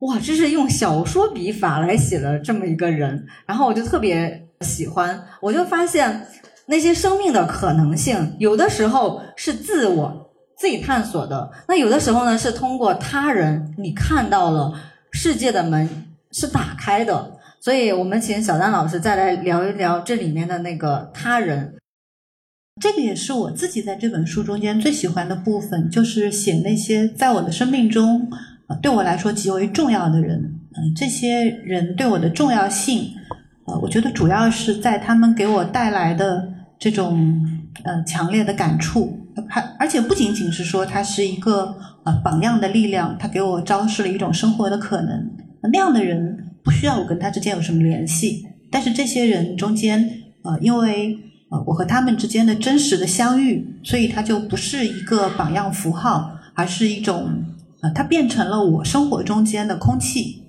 哇，这是用小说笔法来写的这么一个人，然后我就特别喜欢。我就发现那些生命的可能性，有的时候是自我自己探索的，那有的时候呢是通过他人，你看到了世界的门。是打开的，所以我们请小丹老师再来聊一聊这里面的那个他人。这个也是我自己在这本书中间最喜欢的部分，就是写那些在我的生命中，对我来说极为重要的人。嗯，这些人对我的重要性，呃，我觉得主要是在他们给我带来的这种呃强烈的感触。还而且不仅仅是说他是一个呃榜样的力量，他给我昭示了一种生活的可能。那样的人不需要我跟他之间有什么联系，但是这些人中间，呃，因为呃我和他们之间的真实的相遇，所以他就不是一个榜样符号，而是一种啊，它变成了我生活中间的空气。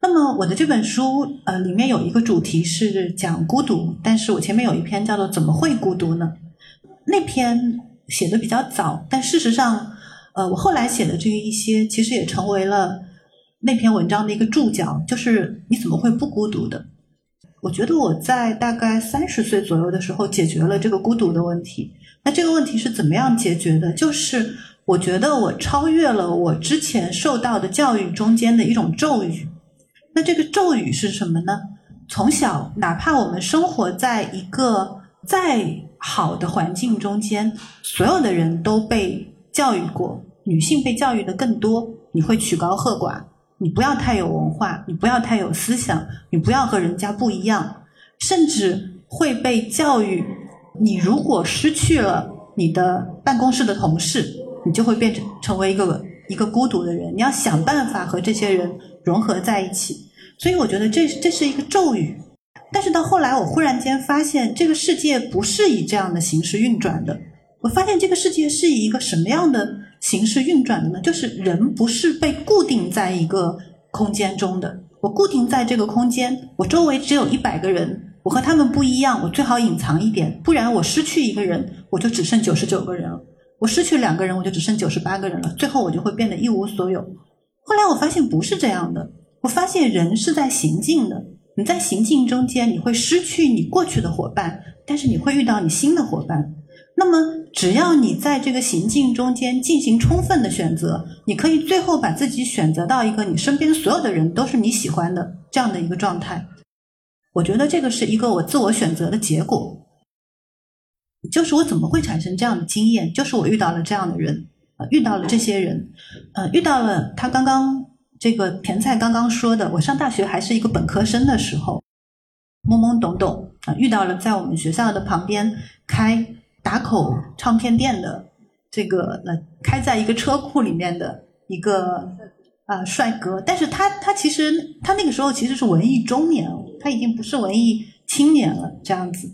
那么我的这本书呃里面有一个主题是讲孤独，但是我前面有一篇叫做“怎么会孤独呢”，那篇写的比较早，但事实上，呃，我后来写的这一些其实也成为了。那篇文章的一个注脚就是你怎么会不孤独的？我觉得我在大概三十岁左右的时候解决了这个孤独的问题。那这个问题是怎么样解决的？就是我觉得我超越了我之前受到的教育中间的一种咒语。那这个咒语是什么呢？从小，哪怕我们生活在一个再好的环境中间，所有的人都被教育过，女性被教育的更多，你会曲高和寡。你不要太有文化，你不要太有思想，你不要和人家不一样，甚至会被教育。你如果失去了你的办公室的同事，你就会变成成为一个一个孤独的人。你要想办法和这些人融合在一起。所以我觉得这这是一个咒语。但是到后来，我忽然间发现，这个世界不是以这样的形式运转的。我发现这个世界是以一个什么样的？形式运转的呢，就是人不是被固定在一个空间中的。我固定在这个空间，我周围只有一百个人，我和他们不一样，我最好隐藏一点，不然我失去一个人，我就只剩九十九个人了；我失去两个人，我就只剩九十八个人了。最后我就会变得一无所有。后来我发现不是这样的，我发现人是在行进的。你在行进中间，你会失去你过去的伙伴，但是你会遇到你新的伙伴。那么，只要你在这个行进中间进行充分的选择，你可以最后把自己选择到一个你身边所有的人都是你喜欢的这样的一个状态。我觉得这个是一个我自我选择的结果。就是我怎么会产生这样的经验？就是我遇到了这样的人，呃，遇到了这些人，呃，遇到了他刚刚这个甜菜刚刚说的，我上大学还是一个本科生的时候，懵懵懂懂啊，遇到了在我们学校的旁边开。打口唱片店的这个呃，开在一个车库里面的一个啊帅哥，但是他他其实他那个时候其实是文艺中年，他已经不是文艺青年了这样子。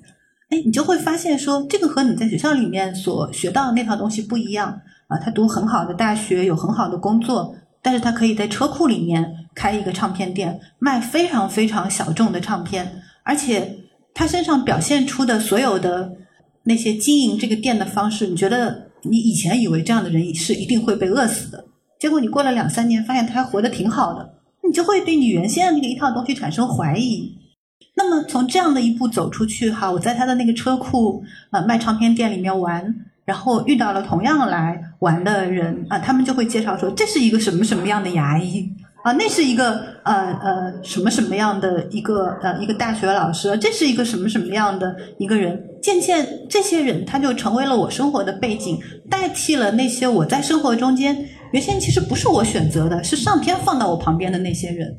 你就会发现说，这个和你在学校里面所学到的那套东西不一样啊。他读很好的大学，有很好的工作，但是他可以在车库里面开一个唱片店，卖非常非常小众的唱片，而且他身上表现出的所有的。那些经营这个店的方式，你觉得你以前以为这样的人是一定会被饿死的，结果你过了两三年，发现他还活得挺好的，你就会对你原先的那个一套东西产生怀疑。那么从这样的一步走出去，哈，我在他的那个车库啊卖唱片店里面玩，然后遇到了同样来玩的人啊，他们就会介绍说这是一个什么什么样的牙医。啊，那是一个呃呃什么什么样的一个呃一个大学老师，这是一个什么什么样的一个人？渐渐这些人他就成为了我生活的背景，代替了那些我在生活中间原先其实不是我选择的，是上天放到我旁边的那些人。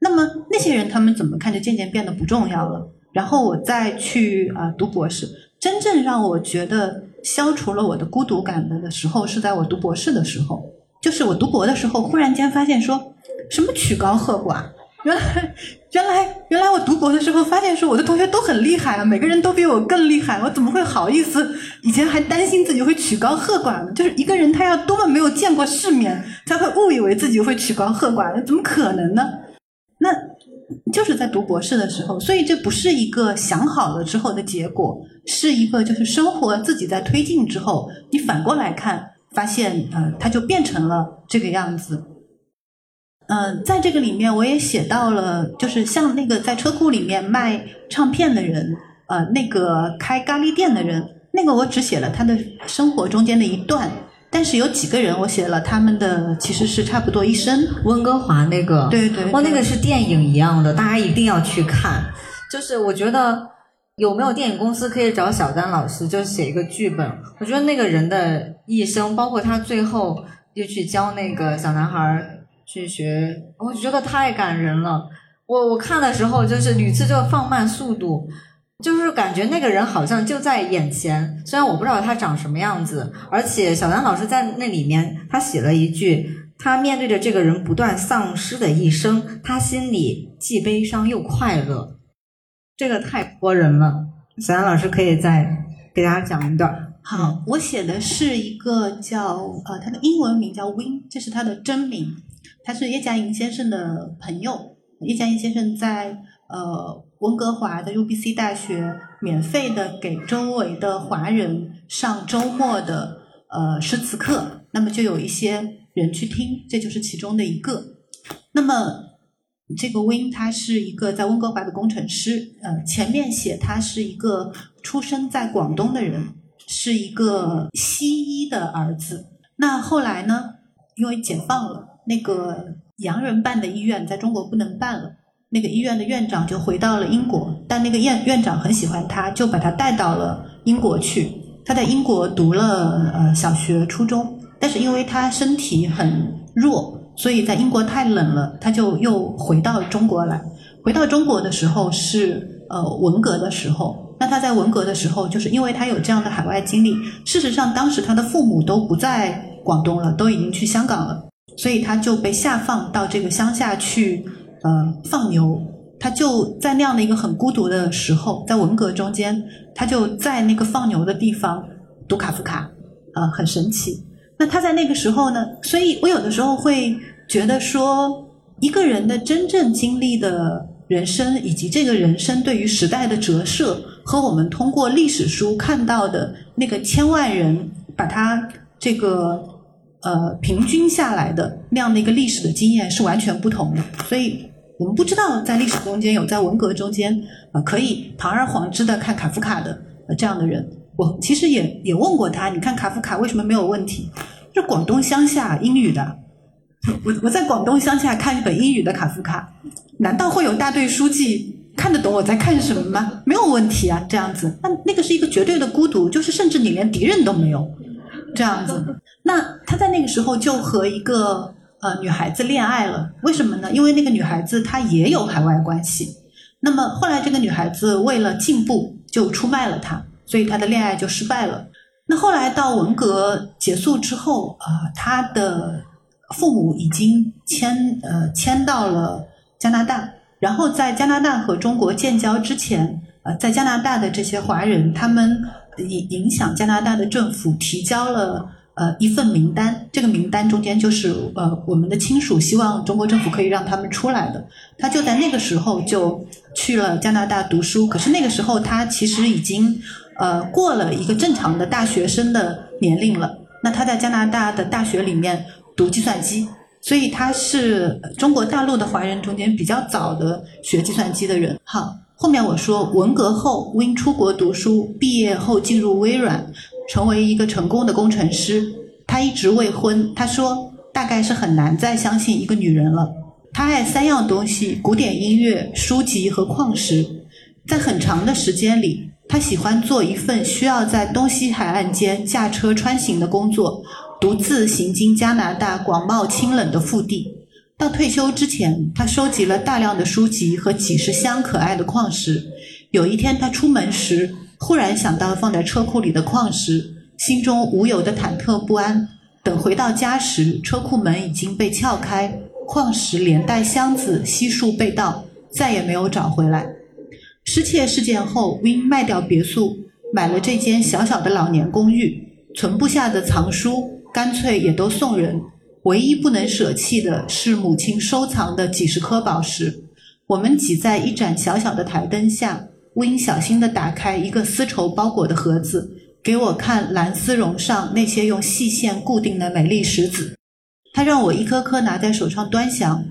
那么那些人他们怎么看就渐渐变得不重要了。然后我再去啊读博士，真正让我觉得消除了我的孤独感的的时候，是在我读博士的时候。就是我读博的时候，忽然间发现说什么曲高和寡，原来原来原来我读博的时候发现说我的同学都很厉害啊，每个人都比我更厉害，我怎么会好意思？以前还担心自己会曲高和寡呢。就是一个人他要多么没有见过世面，才会误以为自己会曲高和寡呢？怎么可能呢？那就是在读博士的时候，所以这不是一个想好了之后的结果，是一个就是生活自己在推进之后，你反过来看。发现，呃，它就变成了这个样子。嗯，在这个里面，我也写到了，就是像那个在车库里面卖唱片的人，呃，那个开咖喱店的人，那个我只写了他的生活中间的一段，但是有几个人我写了他们的，其实是差不多一生。温哥华那个，对对，哇，那个是电影一样的，大家一定要去看。就是我觉得。有没有电影公司可以找小丹老师就写一个剧本？我觉得那个人的一生，包括他最后又去教那个小男孩去学，我觉得太感人了。我我看的时候就是屡次就放慢速度，就是感觉那个人好像就在眼前，虽然我不知道他长什么样子。而且小丹老师在那里面他写了一句：他面对着这个人不断丧失的一生，他心里既悲伤又快乐。这个太戳人了，小杨老师可以再给大家讲一段。好，我写的是一个叫呃，他的英文名叫 Win，这是他的真名。他是叶嘉莹先生的朋友。叶嘉莹先生在呃温哥华的 UBC 大学免费的给周围的华人上周末的呃诗词课，那么就有一些人去听，这就是其中的一个。那么。这个 Win 他是一个在温哥华的工程师，呃，前面写他是一个出生在广东的人，是一个西医的儿子。那后来呢，因为解放了，那个洋人办的医院在中国不能办了，那个医院的院长就回到了英国，但那个院院长很喜欢他，就把他带到了英国去。他在英国读了呃小学、初中，但是因为他身体很弱。所以在英国太冷了，他就又回到中国来。回到中国的时候是呃文革的时候，那他在文革的时候，就是因为他有这样的海外经历。事实上，当时他的父母都不在广东了，都已经去香港了，所以他就被下放到这个乡下去呃放牛。他就在那样的一个很孤独的时候，在文革中间，他就在那个放牛的地方读卡夫卡，啊，很神奇。那他在那个时候呢？所以我有的时候会觉得说，一个人的真正经历的人生，以及这个人生对于时代的折射，和我们通过历史书看到的那个千万人把他这个呃平均下来的那样的一个历史的经验是完全不同的。所以我们不知道在历史中间有在文革中间呃可以堂而皇之的看卡夫卡的呃这样的人。我其实也也问过他，你看卡夫卡为什么没有问题？是广东乡下英语的，我我在广东乡下看一本英语的卡夫卡，难道会有大队书记看得懂我在看什么吗？没有问题啊，这样子，那那个是一个绝对的孤独，就是甚至你连敌人都没有，这样子。那他在那个时候就和一个呃女孩子恋爱了，为什么呢？因为那个女孩子她也有海外关系，那么后来这个女孩子为了进步就出卖了他。所以他的恋爱就失败了。那后来到文革结束之后，啊，他的父母已经迁呃迁到了加拿大。然后在加拿大和中国建交之前，呃，在加拿大的这些华人，他们影影响加拿大的政府提交了呃一份名单。这个名单中间就是呃我们的亲属希望中国政府可以让他们出来的。他就在那个时候就去了加拿大读书。可是那个时候他其实已经。呃，过了一个正常的大学生的年龄了。那他在加拿大的大学里面读计算机，所以他是中国大陆的华人中间比较早的学计算机的人。好，后面我说文革后，Win 出国读书，毕业后进入微软，成为一个成功的工程师。他一直未婚。他说，大概是很难再相信一个女人了。他爱三样东西：古典音乐、书籍和矿石。在很长的时间里。他喜欢做一份需要在东西海岸间驾车穿行的工作，独自行经加拿大广袤清冷的腹地。到退休之前，他收集了大量的书籍和几十箱可爱的矿石。有一天，他出门时忽然想到放在车库里的矿石，心中无有的忐忑不安。等回到家时，车库门已经被撬开，矿石连带箱子悉数被盗，再也没有找回来。失窃事件后，Win 卖掉别墅，买了这间小小的老年公寓，存不下的藏书干脆也都送人。唯一不能舍弃的是母亲收藏的几十颗宝石。我们挤在一盏小小的台灯下，Win 小心地打开一个丝绸包裹的盒子。给我看蓝丝绒上那些用细线固定的美丽石子，他让我一颗颗拿在手上端详，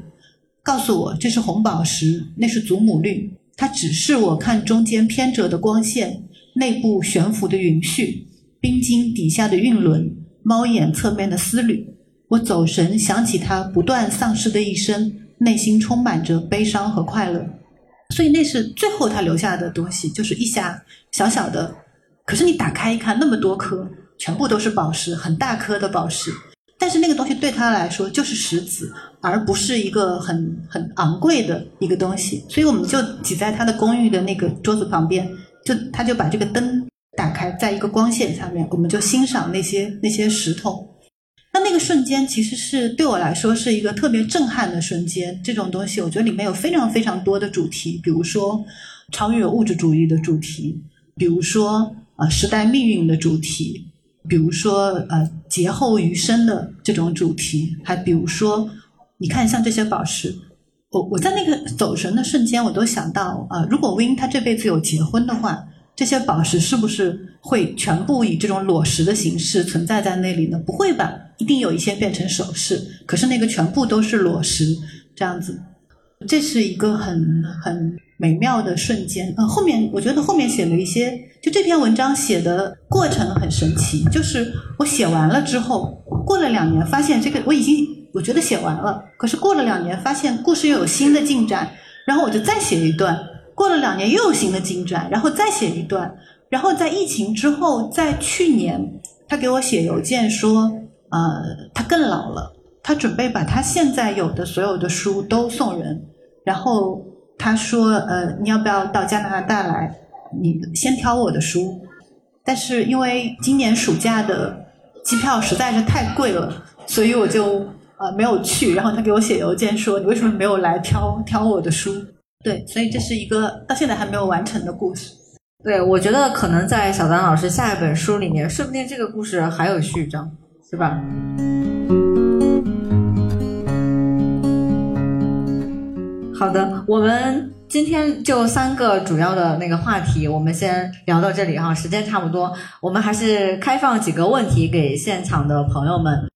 告诉我这是红宝石，那是祖母绿。他指示我看中间偏折的光线，内部悬浮的云絮，冰晶底下的晕轮，猫眼侧面的丝缕。我走神，想起他不断丧失的一生，内心充满着悲伤和快乐。所以那是最后他留下的东西，就是一匣小小的。可是你打开一看，那么多颗，全部都是宝石，很大颗的宝石。但是那个东西对他来说就是石子，而不是一个很很昂贵的一个东西。所以我们就挤在他的公寓的那个桌子旁边，就他就把这个灯打开，在一个光线下面，我们就欣赏那些那些石头。那那个瞬间其实是对我来说是一个特别震撼的瞬间。这种东西，我觉得里面有非常非常多的主题，比如说超越物质主义的主题，比如说。啊，时代命运的主题，比如说呃劫后余生的这种主题，还比如说，你看像这些宝石，我我在那个走神的瞬间，我都想到啊，如果 Win 他这辈子有结婚的话，这些宝石是不是会全部以这种裸石的形式存在在那里呢？不会吧，一定有一些变成首饰，可是那个全部都是裸石这样子，这是一个很很美妙的瞬间。嗯，后面我觉得后面写了一些。就这篇文章写的过程很神奇，就是我写完了之后，过了两年，发现这个我已经我觉得写完了，可是过了两年，发现故事又有新的进展，然后我就再写一段，过了两年又有新的进展，然后再写一段，然后在疫情之后，在去年，他给我写邮件说，呃，他更老了，他准备把他现在有的所有的书都送人，然后他说，呃，你要不要到加拿大来？你先挑我的书，但是因为今年暑假的机票实在是太贵了，所以我就呃没有去。然后他给我写邮件说：“你为什么没有来挑挑我的书？”对，所以这是一个到现在还没有完成的故事。对，我觉得可能在小丹老师下一本书里面，说不定这个故事还有序章，是吧？好的，我们。今天就三个主要的那个话题，我们先聊到这里哈，时间差不多，我们还是开放几个问题给现场的朋友们。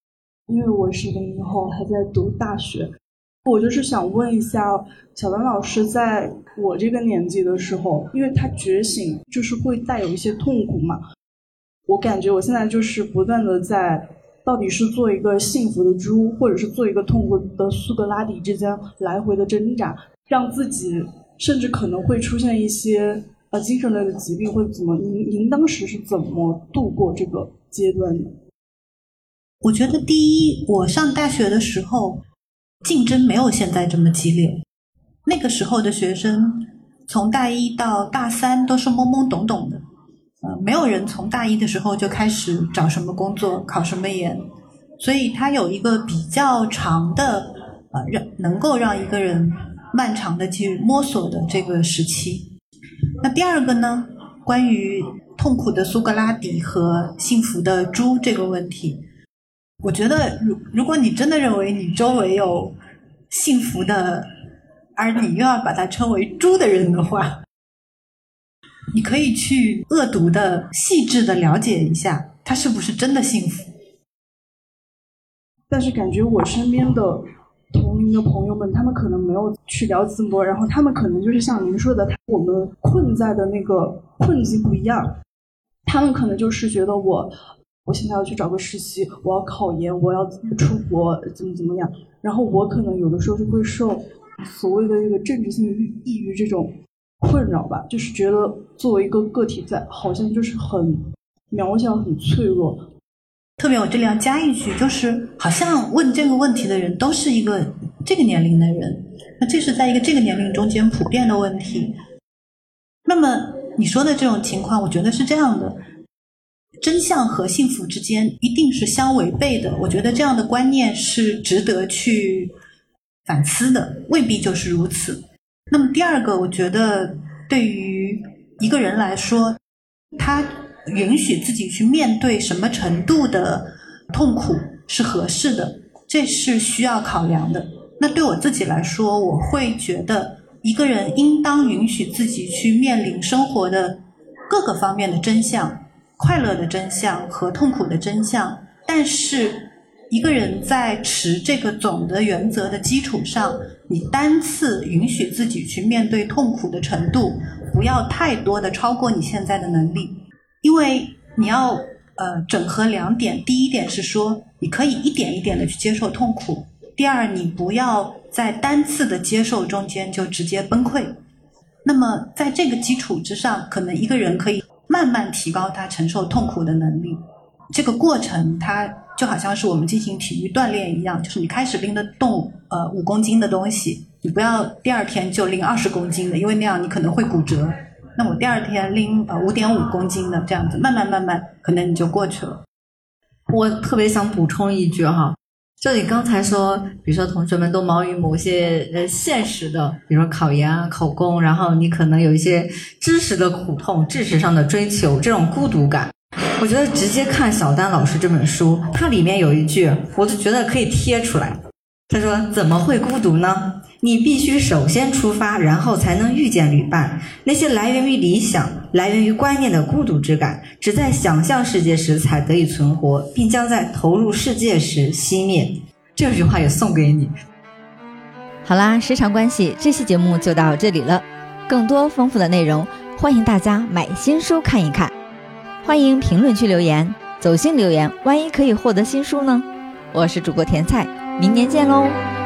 因为我是零零后，还在读大学，我就是想问一下小丹老师，在我这个年纪的时候，因为他觉醒就是会带有一些痛苦嘛，我感觉我现在就是不断的在到底是做一个幸福的猪，或者是做一个痛苦的苏格拉底之间来回的挣扎，让自己。甚至可能会出现一些呃精神类的疾病，或者怎么？您您当时是怎么度过这个阶段的？我觉得第一，我上大学的时候竞争没有现在这么激烈。那个时候的学生从大一到大三都是懵懵懂懂的，呃，没有人从大一的时候就开始找什么工作、考什么研，所以他有一个比较长的呃让能够让一个人。漫长的去摸索的这个时期，那第二个呢？关于痛苦的苏格拉底和幸福的猪这个问题，我觉得，如如果你真的认为你周围有幸福的，而你又要把它称为猪的人的话，你可以去恶毒的、细致的了解一下，他是不是真的幸福。但是感觉我身边的。同龄的朋友们，他们可能没有去聊这么多，然后他们可能就是像您说的，我们困在的那个困境不一样。他们可能就是觉得我，我现在要去找个实习，我要考研，我要出国，怎么怎么样。然后我可能有的时候就会受所谓的这个政治性抑郁这种困扰吧，就是觉得作为一个个体在，好像就是很渺小、很脆弱。特别，我这里要加一句，就是好像问这个问题的人都是一个这个年龄的人，那这是在一个这个年龄中间普遍的问题。那么你说的这种情况，我觉得是这样的：真相和幸福之间一定是相违背的。我觉得这样的观念是值得去反思的，未必就是如此。那么第二个，我觉得对于一个人来说，他允许自己去面对什么程度的痛苦是合适的，这是需要考量的。那对我自己来说，我会觉得一个人应当允许自己去面临生活的各个方面的真相，快乐的真相和痛苦的真相。但是，一个人在持这个总的原则的基础上，你单次允许自己去面对痛苦的程度，不要太多的超过你现在的能力，因为你要呃整合两点。第一点是说，你可以一点一点的去接受痛苦。第二，你不要在单次的接受中间就直接崩溃。那么，在这个基础之上，可能一个人可以慢慢提高他承受痛苦的能力。这个过程，它就好像是我们进行体育锻炼一样，就是你开始拎得动呃五公斤的东西，你不要第二天就拎二十公斤的，因为那样你可能会骨折。那我第二天拎呃五点五公斤的，这样子慢慢慢慢，可能你就过去了。我特别想补充一句哈。就你刚才说，比如说同学们都忙于某些呃现实的，比如说考研啊、考公，然后你可能有一些知识的苦痛、知识上的追求，这种孤独感，我觉得直接看小丹老师这本书，它里面有一句，我就觉得可以贴出来。他说：“怎么会孤独呢？”你必须首先出发，然后才能遇见旅伴。那些来源于理想、来源于观念的孤独之感，只在想象世界时才得以存活，并将在投入世界时熄灭。这句话也送给你。好啦，时长关系，这期节目就到这里了。更多丰富的内容，欢迎大家买新书看一看。欢迎评论区留言，走心留言，万一可以获得新书呢？我是主播甜菜，明年见喽。